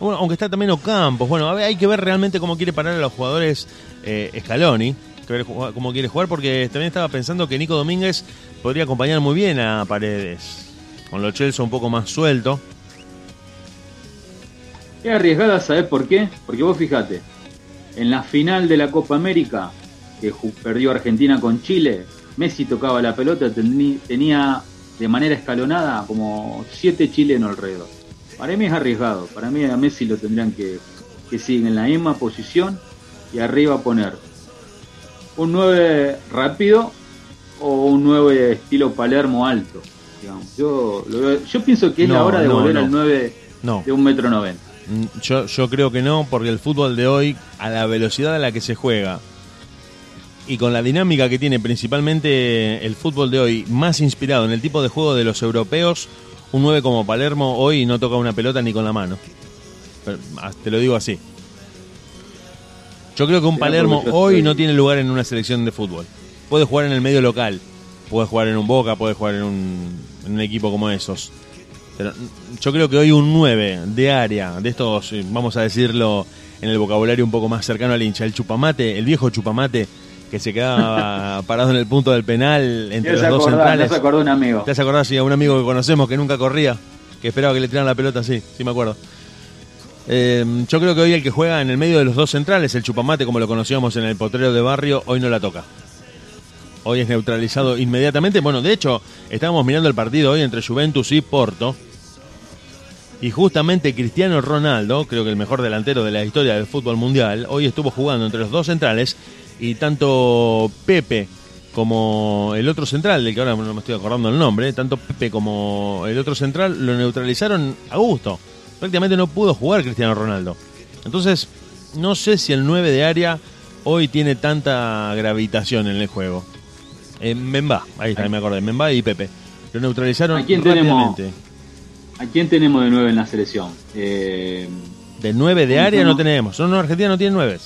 bueno, aunque está también Ocampos, bueno, a ver, hay que ver realmente cómo quiere parar a los jugadores eh, Scaloni, que ver ju- cómo quiere jugar, porque también estaba pensando que Nico Domínguez podría acompañar muy bien a Paredes, con Lo Celso un poco más suelto. Qué arriesgada, ¿sabes por qué? Porque vos fijate, en la final de la Copa América, que perdió Argentina con Chile, Messi tocaba la pelota, tenía de manera escalonada como siete chilenos alrededor. Para mí es arriesgado, para mí a Messi lo tendrían que, que seguir en la misma posición y arriba poner un 9 rápido o un 9 estilo Palermo alto. digamos. Yo, lo veo- yo pienso que es la hora de no, volver no. al 9 No. de un metro noventa. Mm, Yo, yo creo que no, porque el fútbol de hoy, a la velocidad a la que se juega y con la dinámica que tiene principalmente el fútbol de hoy, más inspirado en el tipo de juego de los europeos, un 9 como Palermo hoy no toca una pelota ni con la mano. Pero, ah, te lo digo así. Yo creo que un Palermo hoy no tiene lugar en una selección de fútbol. Puede jugar en el medio local, puede jugar en un Boca, puede jugar en un, en un equipo como esos. Pero mm, yo creo que hoy un 9 de área, de estos, eh, vamos a decirlo en el vocabulario un poco más cercano al hincha, el chupamate, el viejo chupamate que se quedaba parado en el punto del penal entre los dos acordó, ya centrales. se acordó un amigo. ¿Te has acordado sí, a un amigo que conocemos que nunca corría? Que esperaba que le tiraran la pelota, sí, sí me acuerdo. Eh, yo creo que hoy el que juega en el medio de los dos centrales, el chupamate como lo conocíamos en el potrero de barrio, hoy no la toca. Hoy es neutralizado inmediatamente. Bueno, de hecho, estábamos mirando el partido hoy entre Juventus y Porto. Y justamente Cristiano Ronaldo, creo que el mejor delantero de la historia del fútbol mundial, hoy estuvo jugando entre los dos centrales y tanto Pepe como el otro central, del que ahora no me estoy acordando el nombre, tanto Pepe como el otro central lo neutralizaron a gusto. Prácticamente no pudo jugar Cristiano Ronaldo. Entonces, no sé si el 9 de área hoy tiene tanta gravitación en el juego. Eh, Memba, ahí está, me acordé, Memba y Pepe. Lo neutralizaron ¿A quién tenemos? ¿A quién tenemos de nueve en la selección? Eh, De 9 de ¿Cómo área no tenemos. No, no, Argentina no tiene 9.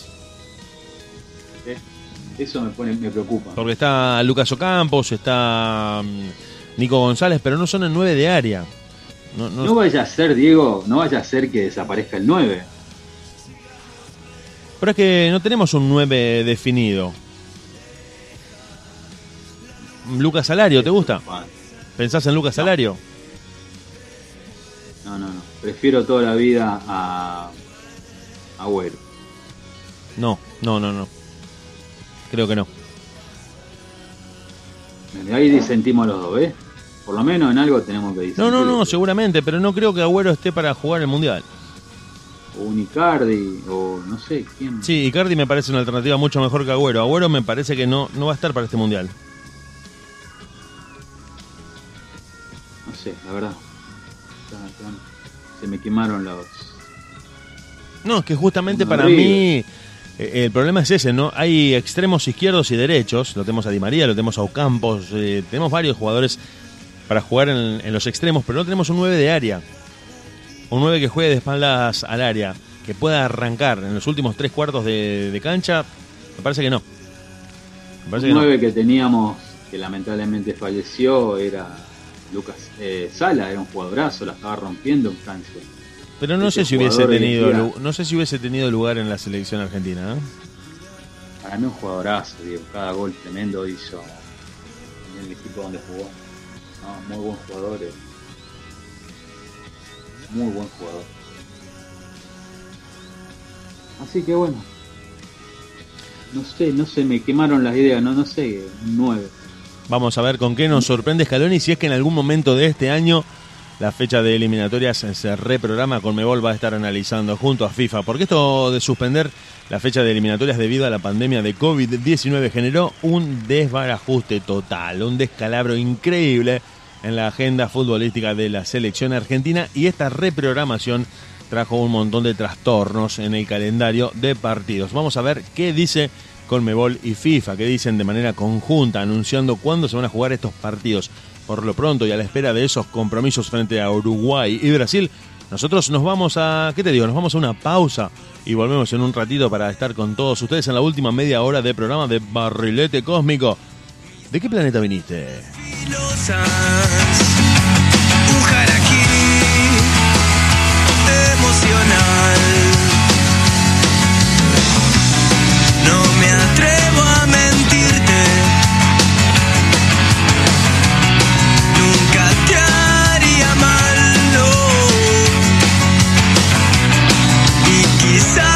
Eso me, pone, me preocupa. Porque está Lucas Ocampos, está mm, Nico González, pero no son el 9 de área. No, no- No vaya a ser, Diego, no vaya a ser que desaparezca el 9. Pero es que no tenemos un 9 definido. Lucas Salario, ¿te gusta? ¿Pensás en Lucas Salario? No, no, no. Prefiero toda la vida a Agüero. No, no, no, no. Creo que no. Ahí disentimos los dos, ¿ves? Por lo menos en algo tenemos que disentir. No, no, no, seguramente, pero no creo que Agüero esté para jugar el Mundial. O un Icardi, o no sé quién. Sí, Icardi me parece una alternativa mucho mejor que Agüero. Agüero me parece que no, no va a estar para este Mundial. No sé, la verdad. Se me quemaron los. No, es que justamente para mí eh, el problema es ese, ¿no? Hay extremos izquierdos y derechos, lo tenemos a Di María, lo tenemos a Ocampos, eh, tenemos varios jugadores para jugar en, en los extremos, pero no tenemos un 9 de área. Un 9 que juegue de espaldas al área, que pueda arrancar en los últimos tres cuartos de, de cancha, me parece que no. Me parece Un que no. 9 que teníamos, que lamentablemente falleció, era Lucas eh, Sala, era un jugadorazo, la estaba rompiendo en Francia. Pero no ese sé si hubiese tenido no sé si hubiese tenido lugar en la selección argentina, ¿eh? Para mí un jugadorazo, Diego. Cada gol tremendo hizo en el equipo donde jugó. No, muy buen jugador. eh. Muy buen jugador. Así que bueno. No sé, no sé, me quemaron las ideas, no, no sé, un 9. Vamos a ver con qué nos sorprende Scaloni si es que en algún momento de este año la fecha de eliminatorias se reprograma. Conmebol va a estar analizando junto a FIFA. Porque esto de suspender la fecha de eliminatorias debido a la pandemia de COVID-19 generó un desbarajuste total, un descalabro increíble en la agenda futbolística de la selección argentina y esta reprogramación trajo un montón de trastornos en el calendario de partidos. Vamos a ver qué dice Conmebol y FIFA, qué dicen de manera conjunta, anunciando cuándo se van a jugar estos partidos. Por lo pronto y a la espera de esos compromisos frente a Uruguay y Brasil, nosotros nos vamos a, ¿qué te digo? Nos vamos a una pausa y volvemos en un ratito para estar con todos ustedes en la última media hora de programa de Barrilete Cósmico. ¿De qué planeta viniste? Emocional. No me atrevo Y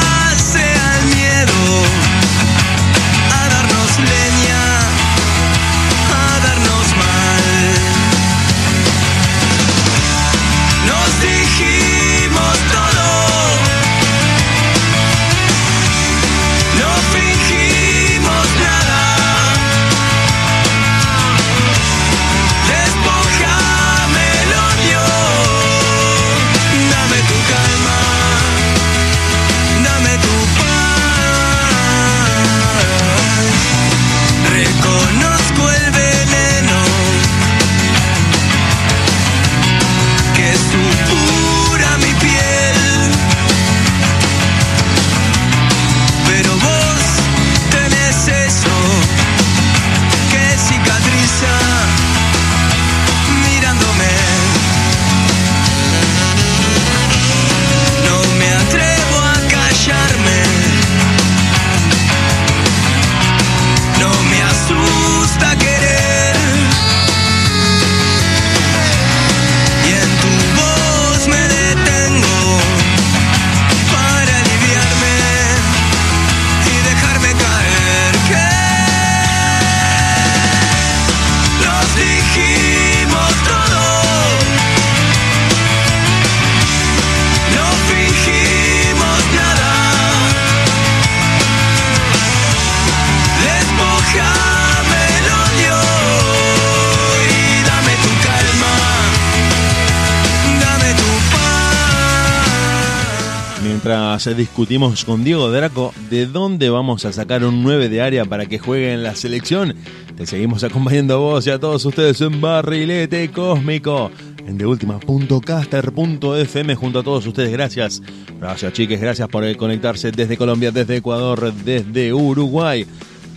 Mientras discutimos con Diego Draco de dónde vamos a sacar un 9 de área para que juegue en la selección, te seguimos acompañando a vos y a todos ustedes en Barrilete Cósmico, en deultima.caster.fm junto a todos ustedes. Gracias. Gracias, chiques. Gracias por conectarse desde Colombia, desde Ecuador, desde Uruguay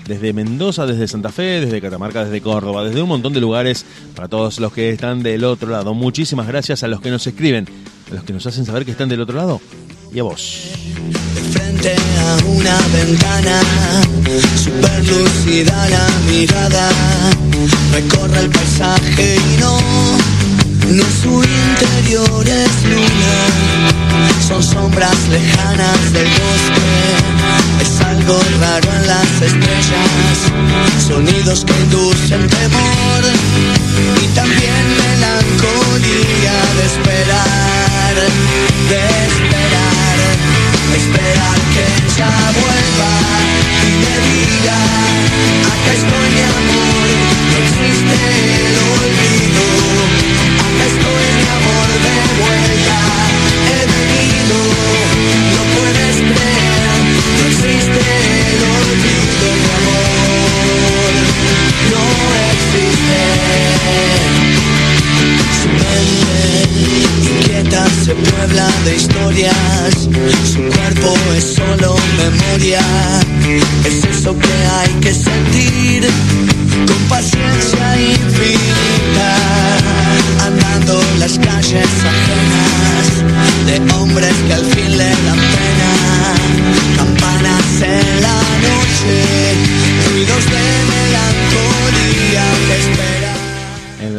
desde Mendoza, desde Santa Fe, desde Catamarca, desde Córdoba, desde un montón de lugares para todos los que están del otro lado. Muchísimas gracias a los que nos escriben, a los que nos hacen saber que están del otro lado y a vos. Frente a una ventana, super lúcida la mirada, recorre el paisaje y no, no su interior es luna, son sombras lejanas del bosque, es algo raro en las estrellas, sonidos que inducen temor y también melancolía de esperar, de esperar, esperar que ella vuelva y me diga, acá estoy mi amor, no existe el olvido, acá estoy mi amor de vuelta, he venido, no puedes creer, no existe el olvido, mi amor, no existe. Su mente se puebla de historias. Su cuerpo es solo memoria. Es eso que hay que sentir con paciencia infinita. Andando las calles ajenas de hombres que al fin le dan pena. Campanas en la noche, ruidos de melancolía que esperan.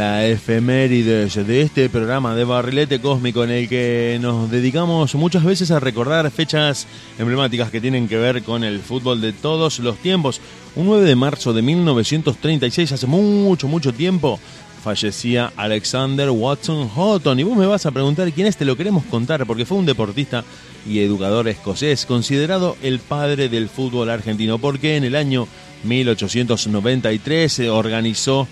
La efemérides de este programa de Barrilete Cósmico en el que nos dedicamos muchas veces a recordar fechas emblemáticas que tienen que ver con el fútbol de todos los tiempos. Un 9 de marzo de 1936, hace mucho, mucho tiempo, fallecía Alexander Watson Houghton. Y vos me vas a preguntar quién es, te lo queremos contar, porque fue un deportista y educador escocés, considerado el padre del fútbol argentino, porque en el año 1893 se organizó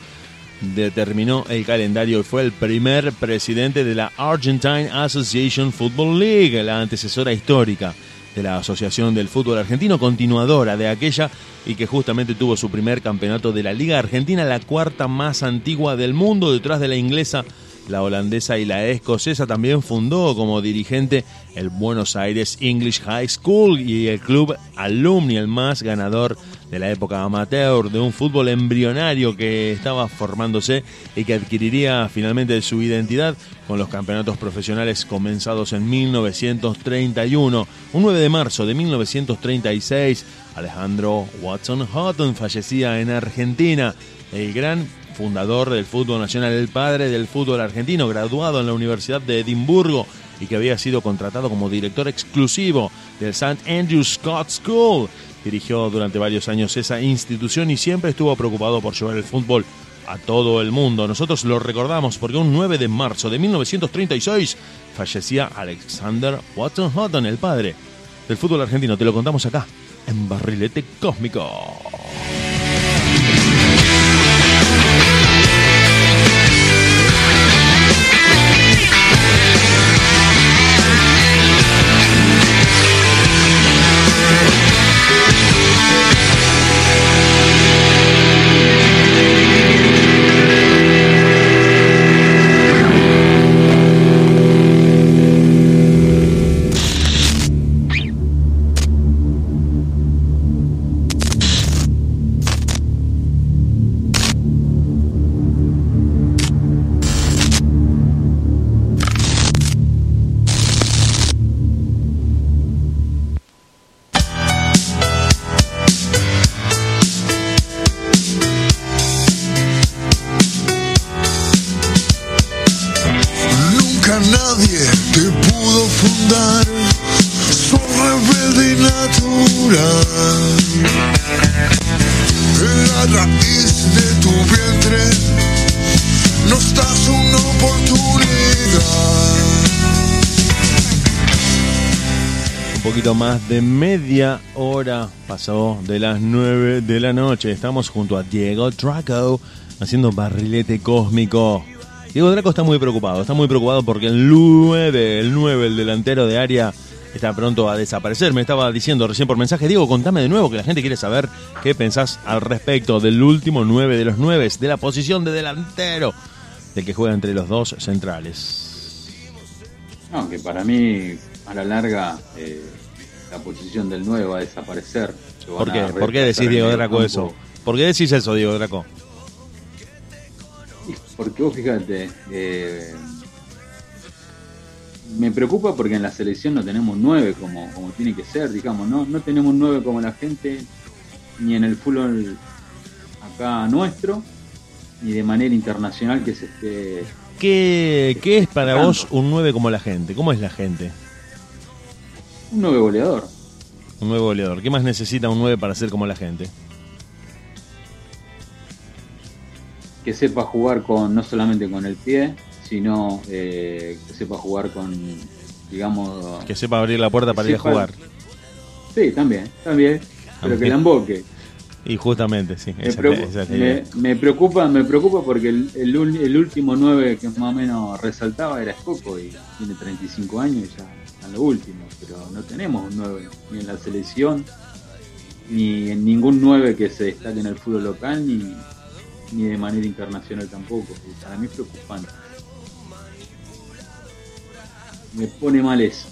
determinó el calendario y fue el primer presidente de la Argentine Association Football League, la antecesora histórica de la Asociación del Fútbol Argentino, continuadora de aquella y que justamente tuvo su primer campeonato de la Liga Argentina, la cuarta más antigua del mundo, detrás de la inglesa, la holandesa y la escocesa. También fundó como dirigente el Buenos Aires English High School y el club Alumni, el más ganador de la época amateur, de un fútbol embrionario que estaba formándose y que adquiriría finalmente su identidad con los campeonatos profesionales comenzados en 1931. Un 9 de marzo de 1936, Alejandro Watson Houghton fallecía en Argentina. El gran fundador del fútbol nacional, el padre del fútbol argentino, graduado en la Universidad de Edimburgo y que había sido contratado como director exclusivo del St. Andrews Scott School. Dirigió durante varios años esa institución y siempre estuvo preocupado por llevar el fútbol a todo el mundo. Nosotros lo recordamos porque un 9 de marzo de 1936 fallecía Alexander Watson Houghton, el padre del fútbol argentino. Te lo contamos acá, en Barrilete Cósmico. De media hora pasó de las 9 de la noche. Estamos junto a Diego Draco haciendo barrilete cósmico. Diego Draco está muy preocupado, está muy preocupado porque el 9, el 9, el delantero de área, está pronto a desaparecer. Me estaba diciendo recién por mensaje, Diego, contame de nuevo que la gente quiere saber qué pensás al respecto del último 9 de los 9, de la posición de delantero, del que juega entre los dos centrales. Aunque para mí, a la larga, eh, la posición del 9 va a desaparecer. ¿Por qué? ¿Por qué decís Diego Draco eso? ¿Por qué decís eso, Diego Draco? Porque vos fíjate, eh, me preocupa porque en la selección no tenemos nueve como, como tiene que ser, digamos, ¿no? No tenemos nueve como la gente, ni en el fútbol acá nuestro, ni de manera internacional que se esté... ¿Qué, qué es para vos un 9 como la gente? ¿Cómo es la gente? Un nueve goleador. Un 9 goleador. ¿Qué más necesita un 9 para ser como la gente? que sepa jugar con no solamente con el pie, sino eh, que sepa jugar con, digamos... Que sepa abrir la puerta para ir a jugar. Sí, también, también, pero que la emboque. Y justamente, sí. Me, Esa, esa preocupa, me preocupa porque el, el el último 9 que más o menos resaltaba era Escoco y tiene 35 años y ya en lo último, pero no tenemos un 9 ni en la selección, ni en ningún 9 que se destaque en el fútbol local, ni, ni de manera internacional tampoco. para mí es preocupante. Me pone mal eso.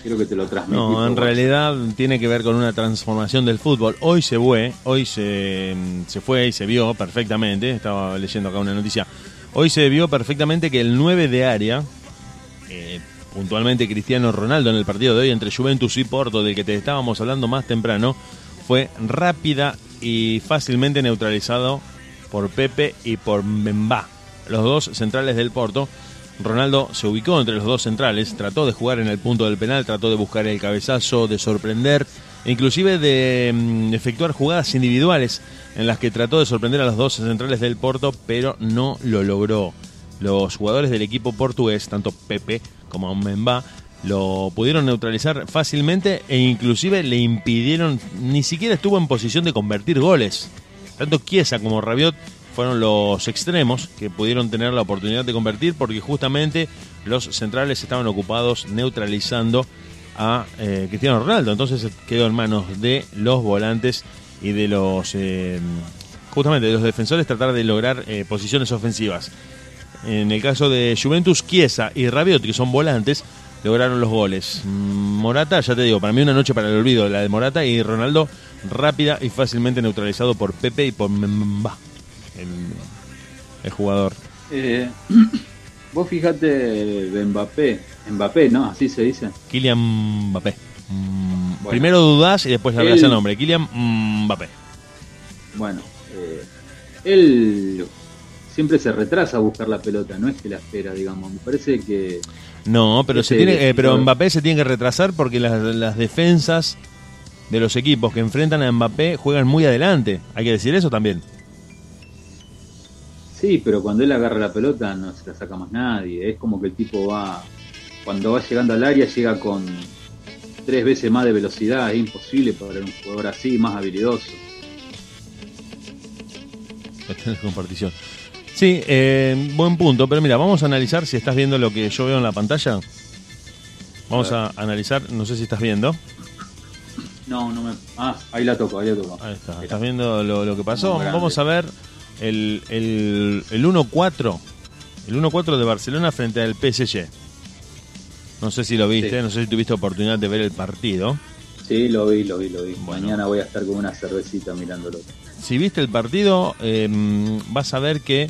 Quiero que te lo transmití. No, en realidad tiene que ver con una transformación del fútbol. Hoy se fue, hoy se, se fue y se vio perfectamente. Estaba leyendo acá una noticia. Hoy se vio perfectamente que el 9 de área, eh, puntualmente Cristiano Ronaldo en el partido de hoy entre Juventus y Porto, del que te estábamos hablando más temprano, fue rápida y fácilmente neutralizado por Pepe y por Mbemba, los dos centrales del Porto. Ronaldo se ubicó entre los dos centrales, trató de jugar en el punto del penal, trató de buscar el cabezazo, de sorprender, inclusive de mm, efectuar jugadas individuales en las que trató de sorprender a los dos centrales del Porto, pero no lo logró. Los jugadores del equipo portugués, tanto Pepe como Mbemba, lo pudieron neutralizar fácilmente e inclusive le impidieron, ni siquiera estuvo en posición de convertir goles. Tanto Chiesa como Rabiot fueron los extremos que pudieron tener la oportunidad de convertir porque justamente los centrales estaban ocupados neutralizando a eh, Cristiano Ronaldo. Entonces quedó en manos de los volantes y de los eh, justamente de los defensores tratar de lograr eh, posiciones ofensivas. En el caso de Juventus, Chiesa y Rabiot, que son volantes, lograron los goles. Mm, Morata, ya te digo, para mí una noche para el olvido, la de Morata y Ronaldo, rápida y fácilmente neutralizado por Pepe y por Mbemba, el, el jugador. Eh, vos fijate de Mbappé, Mbappé, ¿no? Así se dice. Kylian Mbappé. Mm, Bueno. Primero dudás y después le hablas el nombre. Kylian Mbappé. Bueno, eh, él siempre se retrasa a buscar la pelota, no es que la espera, digamos. Me parece que No, pero se Ese tiene, eh, pero Mbappé se tiene que retrasar porque las, las defensas de los equipos que enfrentan a Mbappé juegan muy adelante. Hay que decir eso también. sí, pero cuando él agarra la pelota no se la saca más nadie. Es como que el tipo va, cuando va llegando al área, llega con tres veces más de velocidad. Es imposible para un jugador así, más habilidoso. Está en la compartición. Sí, eh, buen punto, pero mira, vamos a analizar si estás viendo lo que yo veo en la pantalla. Vamos a analizar, no sé si estás viendo. No, no me. Ah, ahí la toco, ahí la toco. Ahí está, estás viendo lo, lo que pasó. Vamos a ver el, el, el 1-4. El 1-4 de Barcelona frente al PSG. No sé si lo viste, Sí. no sé si tuviste oportunidad de ver el partido. Sí, lo vi, lo vi, lo vi. Bueno. Mañana voy a estar con una cervecita mirándolo. Si viste el partido, eh, vas a ver que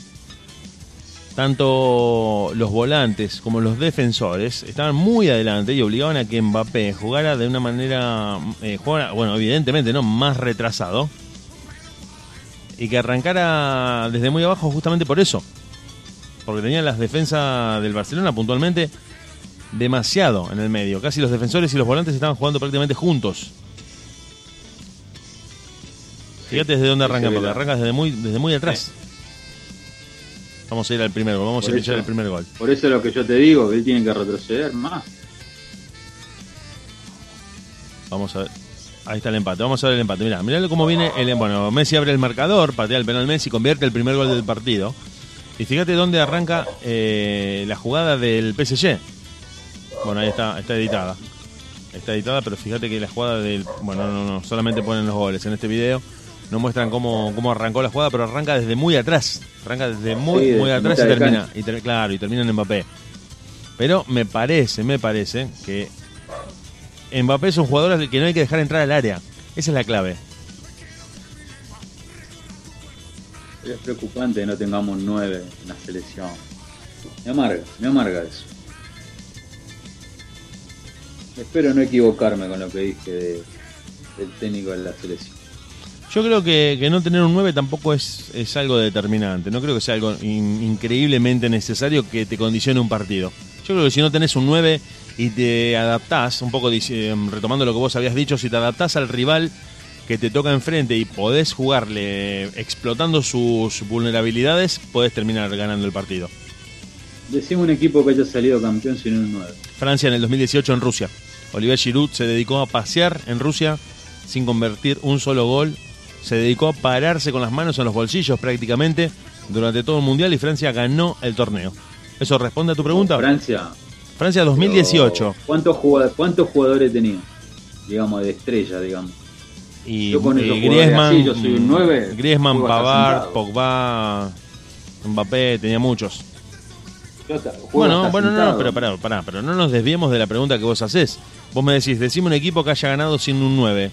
tanto los volantes como los defensores estaban muy adelante y obligaban a que Mbappé jugara de una manera, eh, jugara, bueno, evidentemente no, más retrasado y que arrancara desde muy abajo justamente por eso, porque tenían las defensas del Barcelona puntualmente demasiado en el medio, casi los defensores y los volantes estaban jugando prácticamente juntos. Fíjate desde dónde sí, arranca, se ve porque la- arranca desde muy, desde muy atrás. Vamos a ir al primer gol, vamos Por a eso. el primer gol. Por eso es lo que yo te digo, que él tiene que retroceder más. Vamos a ver. Ahí está el empate. Vamos a ver el empate. Mirá, mirá cómo viene el Bueno, Messi abre el marcador, patea el penal Messi, convierte el primer gol del partido. Y fíjate dónde arranca eh, la jugada del PSG. Bueno, ahí está, está editada. está editada, pero fíjate que la jugada del. Bueno, no, no, solamente ponen los goles en este video. No muestran cómo, cómo arrancó la jugada, pero arranca desde muy atrás. Arranca desde muy, Sí, muy atrás y termina. Y ter- claro, y termina en Mbappé. Pero me parece, me parece que Mbappé es un jugador al que no hay que dejar entrar al área. Esa es la clave. Pero es preocupante que no tengamos nueve en la selección. Me amarga, me amarga eso. Espero no equivocarme con lo que dije de- del técnico de la selección. Yo creo que, que no tener un 9 tampoco es, es algo determinante. No creo que sea algo in- increíblemente necesario que te condicione un partido. Yo creo que si no tenés un 9 y te adaptás, un poco dice- retomando lo que vos habías dicho, si te adaptás al rival que te toca enfrente y podés jugarle explotando sus vulnerabilidades, podés terminar ganando el partido. Decime un equipo que haya salido campeón sin un 9. Francia en el 2018 en Rusia. Olivier Giroud se dedicó a pasear en Rusia sin convertir un solo gol. Se dedicó a pararse con las manos en los bolsillos prácticamente durante todo el mundial y Francia ganó el torneo. ¿Eso responde a tu pregunta? Francia. Francia 2018. pero ¿Cuántos jugadores, cuántos jugadores tenía? Digamos, de estrella, digamos. Y, Yo con y Griezmann, así, yo soy un nueve, Griezmann, juego hasta Pavard. Pogba, Mbappé, tenía muchos. Bueno, bueno, no, pero pará, pará, pero no nos desviemos de la pregunta que vos hacés. Vos me decís, decime un equipo que haya ganado sin un 9.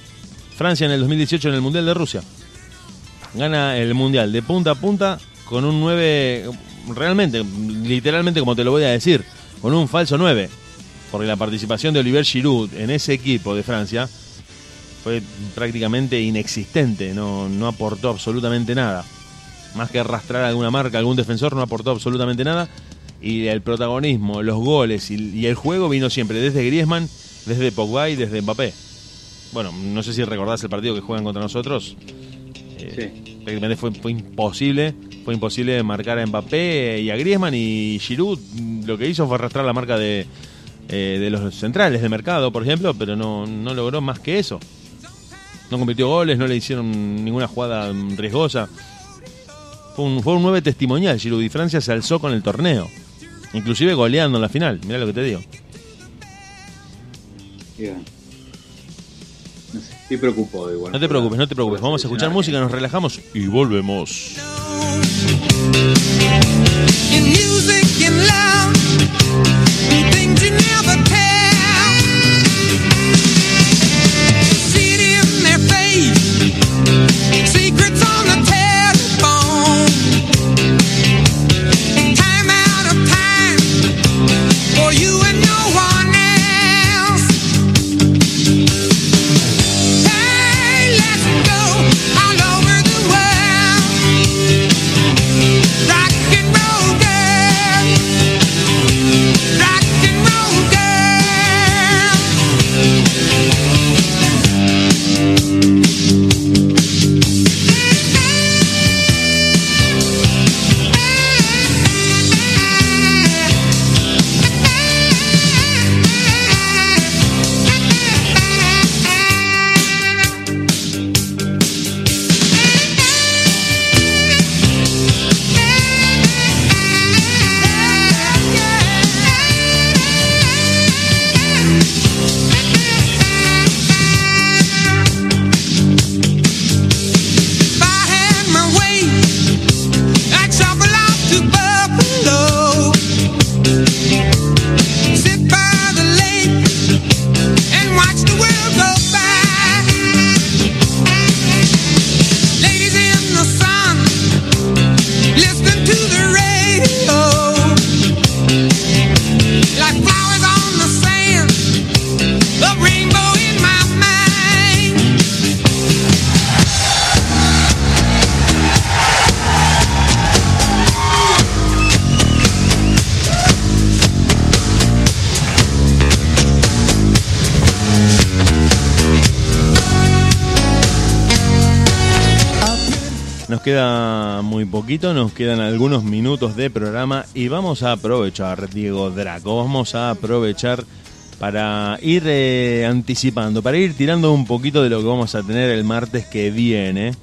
Francia en el 2018 en el Mundial de Rusia. Gana el Mundial de punta a punta con un 9, realmente, literalmente como te lo voy a decir, con un falso 9. Porque la participación de Olivier Giroud en ese equipo de Francia fue prácticamente inexistente, no, no aportó absolutamente nada. Más que arrastrar alguna marca, algún defensor, no aportó absolutamente nada. Y el protagonismo, los goles y, y el juego vino siempre desde Griezmann, desde Pogba y desde Mbappé. Bueno, no sé si recordás el partido que juegan contra nosotros. Eh, prácticamente fue, fue imposible, fue imposible marcar a Mbappé y a Griezmann y Giroud lo que hizo fue arrastrar la marca de, eh, de los centrales de mercado, por ejemplo, pero no, no logró más que eso. No convirtió goles, no le hicieron ninguna jugada riesgosa. Fue un, fue un 9 testimonial, Giroud y Francia se alzó con el torneo. Inclusive goleando en la final, mirá lo que te digo. Estoy preocupado igual. No te preocupes, no te preocupes. Vamos a escuchar música, nos relajamos y volvemos. In music and love, things you never Nos queda muy poquito, nos quedan algunos minutos de programa y vamos a aprovechar, Diego Draco, vamos a aprovechar para ir eh, anticipando, para ir tirando un poquito de lo que vamos a tener el martes que viene.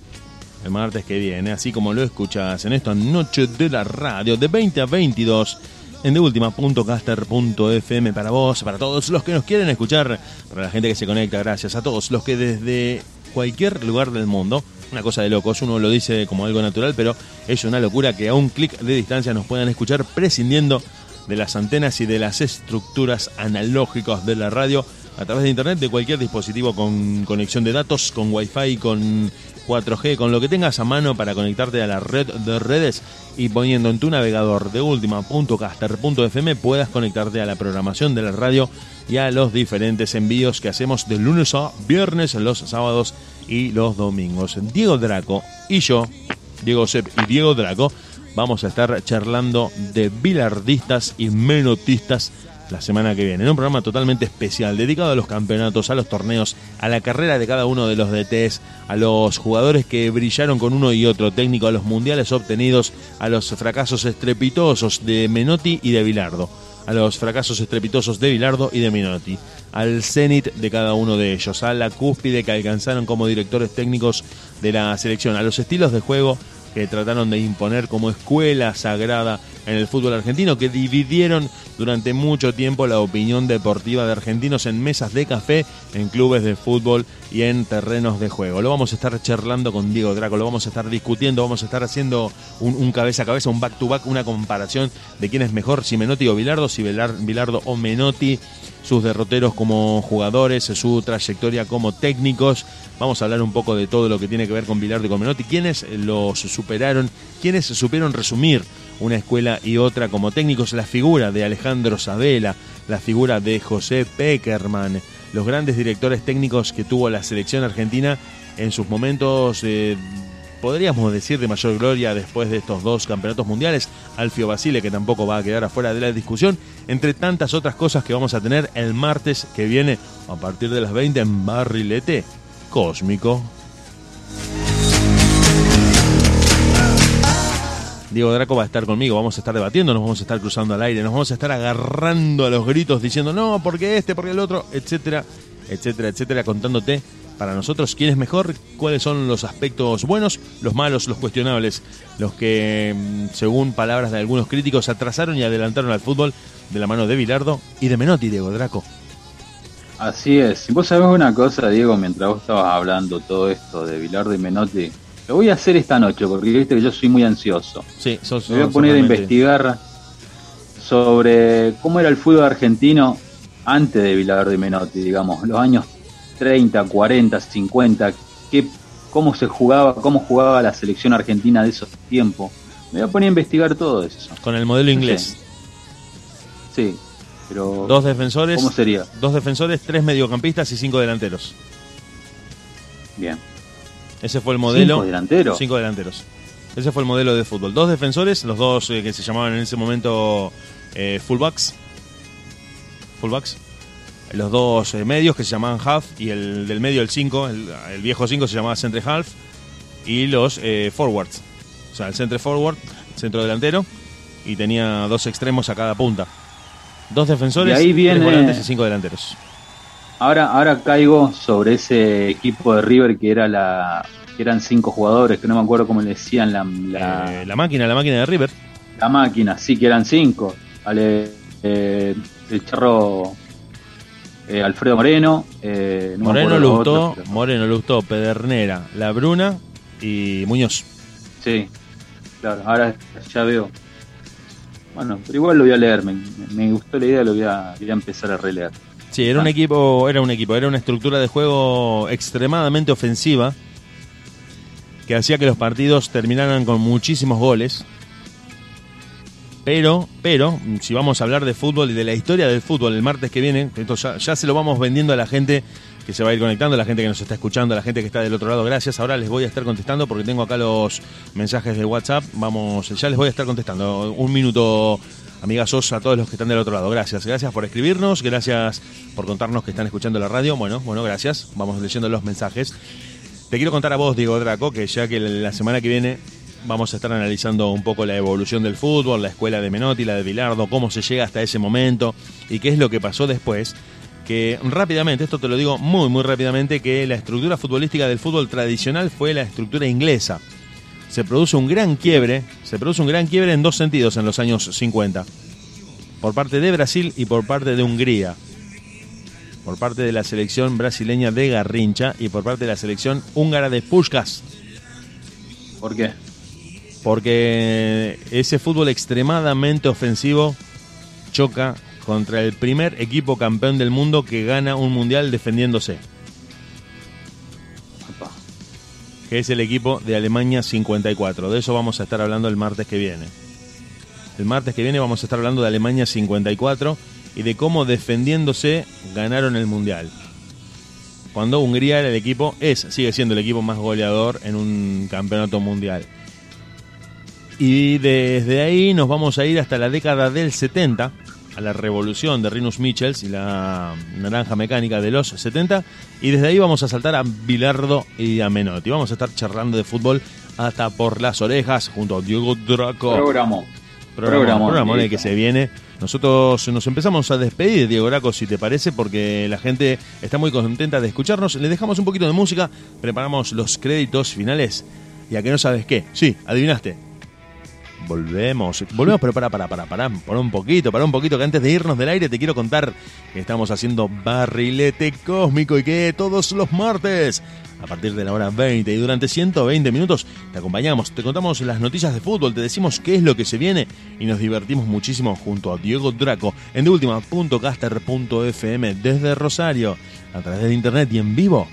El martes que viene, así como lo escuchas en esta noche de la radio, de 20 a 22. en deultima.caster.fm para vos, para todos los que nos quieren escuchar, para la gente que se conecta, gracias a todos los que desde cualquier lugar del mundo, una cosa de locos, uno lo dice como algo natural, pero es una locura que a un clic de distancia nos puedan escuchar prescindiendo de las antenas y de las estructuras analógicas de la radio a través de internet de cualquier dispositivo con conexión de datos, con wifi, con 4G, con lo que tengas a mano para conectarte a la red de redes y poniendo en tu navegador de última.caster.fm puedas conectarte a la programación de la radio y a los diferentes envíos que hacemos de lunes a viernes, los sábados y los domingos. Diego Draco y yo, Diego Sepp y Diego Draco, vamos a estar charlando de bilardistas y menotistas la semana que viene. En un programa totalmente especial, dedicado a los campeonatos, a los torneos, a la carrera de cada uno de los DTs, a los jugadores que brillaron con uno y otro técnico, a los mundiales obtenidos, a los fracasos estrepitosos de Menotti y de Bilardo. A los fracasos estrepitosos de Bilardo y de Menotti, al cenit de cada uno de ellos, a la cúspide que alcanzaron como directores técnicos de la selección, a los estilos de juego que trataron de imponer como escuela sagrada en el fútbol argentino, que dividieron durante mucho tiempo la opinión deportiva de argentinos en mesas de café, en clubes de fútbol y en terrenos de juego. Lo vamos a estar charlando con Diego Draco, lo vamos a estar discutiendo, vamos a estar haciendo un, cabeza a cabeza, un back to back, una comparación de quién es mejor, si Menotti o Bilardo, si Bilardo o Menotti, sus derroteros como jugadores, su trayectoria como técnicos. Vamos a hablar un poco de todo lo que tiene que ver con Bilardo y con Menotti, quiénes los superaron, quiénes supieron resumir una escuela y otra como técnicos, la figura de Alejandro Sabela, la figura de José Peckerman, los grandes directores técnicos que tuvo la selección argentina en sus momentos, eh, podríamos decir, de mayor gloria después de estos dos campeonatos mundiales, Alfio Basile, que tampoco va a quedar afuera de la discusión, entre tantas otras cosas que vamos a tener el martes que viene a partir de las 20 en Barrilete Cósmico. Diego Draco va a estar conmigo, vamos a estar debatiendo, nos vamos a estar cruzando al aire, nos vamos a estar agarrando a los gritos diciendo no, porque este, porque el otro, etcétera, etcétera, etcétera, contándote para nosotros quién es mejor, cuáles son los aspectos buenos, los malos, los cuestionables, los que, mm, según palabras de algunos críticos, atrasaron y adelantaron al fútbol de la mano de Bilardo y de Menotti, Diego Draco. Así es. Y vos sabés una cosa, Diego, mientras vos estabas hablando todo esto de Bilardo y Menotti, lo voy a hacer esta noche, porque viste que yo soy muy ansioso. Sí, sos, Me voy a poner a investigar sobre cómo era el fútbol argentino antes de Bilardo y Menotti, digamos, los años 30, 40, 50, qué, cómo se jugaba, cómo jugaba la selección argentina de esos tiempos. Me voy a poner a investigar todo eso. Con el modelo inglés. Sí, pero dos defensores. ¿Cómo sería? Dos defensores, tres mediocampistas y cinco delanteros. Bien. Ese fue el modelo. Cinco delanteros. Cinco delanteros. Ese fue el modelo de fútbol. Dos defensores, los dos eh, que se llamaban en ese momento eh, fullbacks. Fullbacks. Los dos eh, medios que se llamaban half y el del medio el 5, el, viejo 5 se llamaba centre half y los forwards. O sea, el centre forward, centro delantero y tenía dos extremos a cada punta. Dos defensores, y ahí viene... tres volantes y cinco delanteros. Ahora, ahora caigo sobre ese equipo de River que era la que eran cinco jugadores, que no me acuerdo cómo le decían la, la, eh, máquina, la máquina de River. La máquina, sí que eran cinco. Vale, eh, el charro eh, Alfredo Moreno, Moreno Lustó, Moreno Lustó, Pedernera, La Bruna y Muñoz. Sí, claro, ahora ya veo. Bueno, pero igual lo voy a leer, me, gustó la idea, lo voy a, voy a empezar a releer. Sí, era un equipo, era un equipo, era una estructura de juego extremadamente ofensiva que hacía que los partidos terminaran con muchísimos goles. Pero, pero, si vamos a hablar de fútbol y de la historia del fútbol el martes que viene, esto ya, se lo vamos vendiendo a la gente que se va a ir conectando, a la gente que nos está escuchando, a la gente que está del otro lado. Gracias. Ahora les voy a estar contestando porque tengo acá los mensajes de WhatsApp. Vamos, ya les voy a estar contestando. Un minuto amigazos, a todos los que están del otro lado. Gracias, gracias por escribirnos, gracias por contarnos que están escuchando la radio. Bueno, bueno, gracias. Vamos leyendo los mensajes. Te quiero contar a vos, Diego Draco, que ya que la semana que viene vamos a estar analizando un poco la evolución del fútbol, la escuela de Menotti, la de Bilardo, cómo se llega hasta ese momento y qué es lo que pasó después. Que rápidamente, esto te lo digo muy, muy rápidamente, que la estructura futbolística del fútbol tradicional fue la estructura inglesa se produce un gran quiebre, se produce un gran quiebre en dos sentidos en los años 50. por parte de Brasil y por parte de Hungría. Por parte de la selección brasileña de Garrincha y por parte de la selección húngara de Puskas. ¿Por qué? Porque ese fútbol extremadamente ofensivo choca contra el primer equipo campeón del mundo que gana un mundial defendiéndose. Que es el equipo de Alemania 54. De eso vamos a estar hablando el martes que viene. El martes que viene vamos a estar hablando de Alemania 54 y de cómo defendiéndose ganaron el Mundial. Cuando Hungría era el equipo, es, sigue siendo el equipo más goleador en un campeonato mundial. Y desde ahí nos vamos a ir hasta la década del 70, a la revolución de Rinus Michels y la naranja mecánica de los 70. Y desde ahí vamos a saltar a Bilardo y a Menotti. Vamos a estar charlando de fútbol hasta por las orejas junto a Diego Draco. Programo. Programón el que se viene. Nosotros nos empezamos a despedir, Diego Graco, si te parece, porque la gente está muy contenta de escucharnos. Le dejamos un poquito de música, preparamos los créditos finales. Y a que no sabes qué. Sí, adivinaste. Volvemos, volvemos, pero para, para, para, para, para un poquito, para un poquito, que antes de irnos del aire te quiero contar que estamos haciendo barrilete cósmico y que todos los martes, a partir de la hora 20 y durante 120 minutos, te acompañamos, te contamos las noticias de fútbol, te decimos qué es lo que se viene y nos divertimos muchísimo junto a Diego Draco en deultima.caster.fm desde Rosario, a través de internet y en vivo.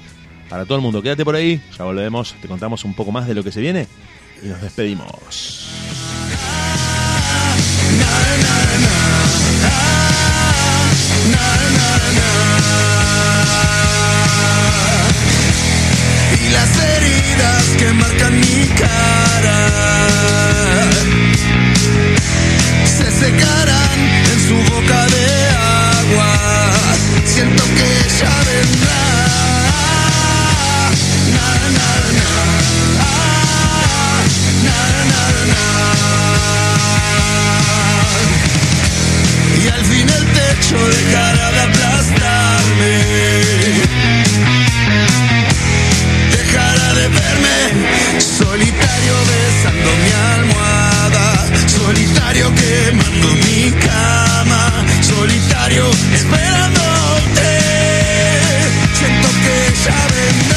Para todo el mundo, quédate por ahí, ya volvemos, te contamos un poco más de lo que se viene y nos despedimos. y las heridas que marcan mi cara se secarán en su boca de agua. Siento que ella vendrá. El techo dejará de aplastarme dejará de verme solitario besando mi almohada, solitario quemando mi cama, solitario esperándote. Siento que ya vendrá.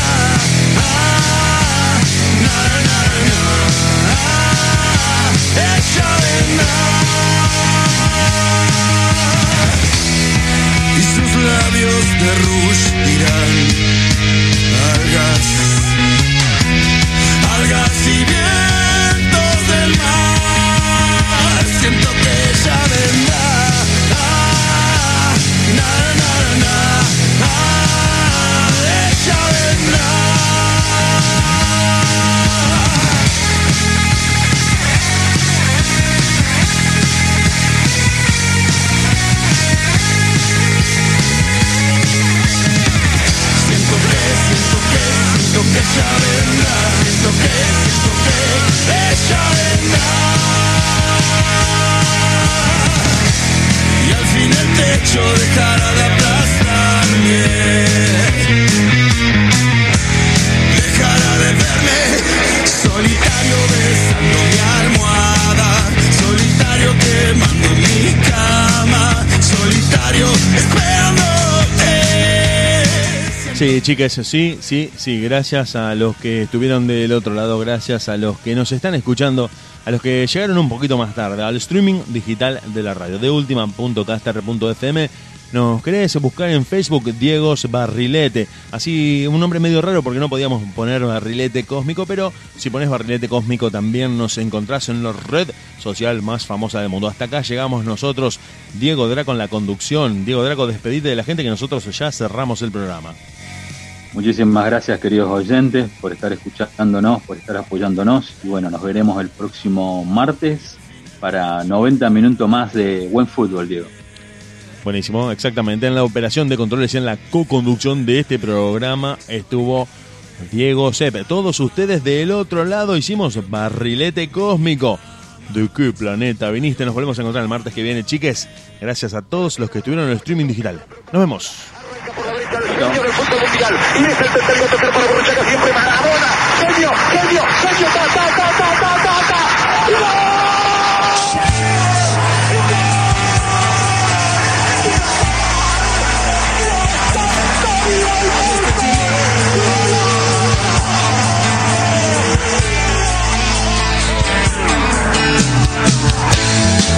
Sí, chicas, sí, sí, sí, gracias a los que estuvieron del otro lado, gracias a los que nos están escuchando, a los que llegaron un poquito más tarde al streaming digital de la radio, de ultima.caster.fm. Nos querés buscar en Facebook Diegos Barrilete, así un nombre medio raro porque no podíamos poner Barrilete Cósmico, pero si pones Barrilete Cósmico también nos encontrás en la red social más famosa del mundo. Hasta acá llegamos nosotros, Diego Draco en la conducción. Diego Draco, despedite de la gente que nosotros ya cerramos el programa. Muchísimas gracias, queridos oyentes, por estar escuchándonos, por estar apoyándonos. Y bueno, nos veremos el próximo martes para 90 minutos más de buen fútbol, Diego. Buenísimo, exactamente. En la operación de controles y en la co-conducción de este programa estuvo Diego Sepe. Todos ustedes del otro lado hicimos barrilete cósmico. ¿De qué planeta viniste? Nos volvemos a encontrar el martes que viene, chiques. Gracias a todos los que estuvieron en el streaming digital. Nos vemos genio fútbol mundial. Y es el tercero a tocar para Borruchaga siempre Maradona. Genio, genio, genio, ta.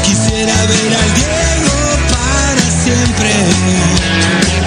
Quisiera ver al Diego para siempre.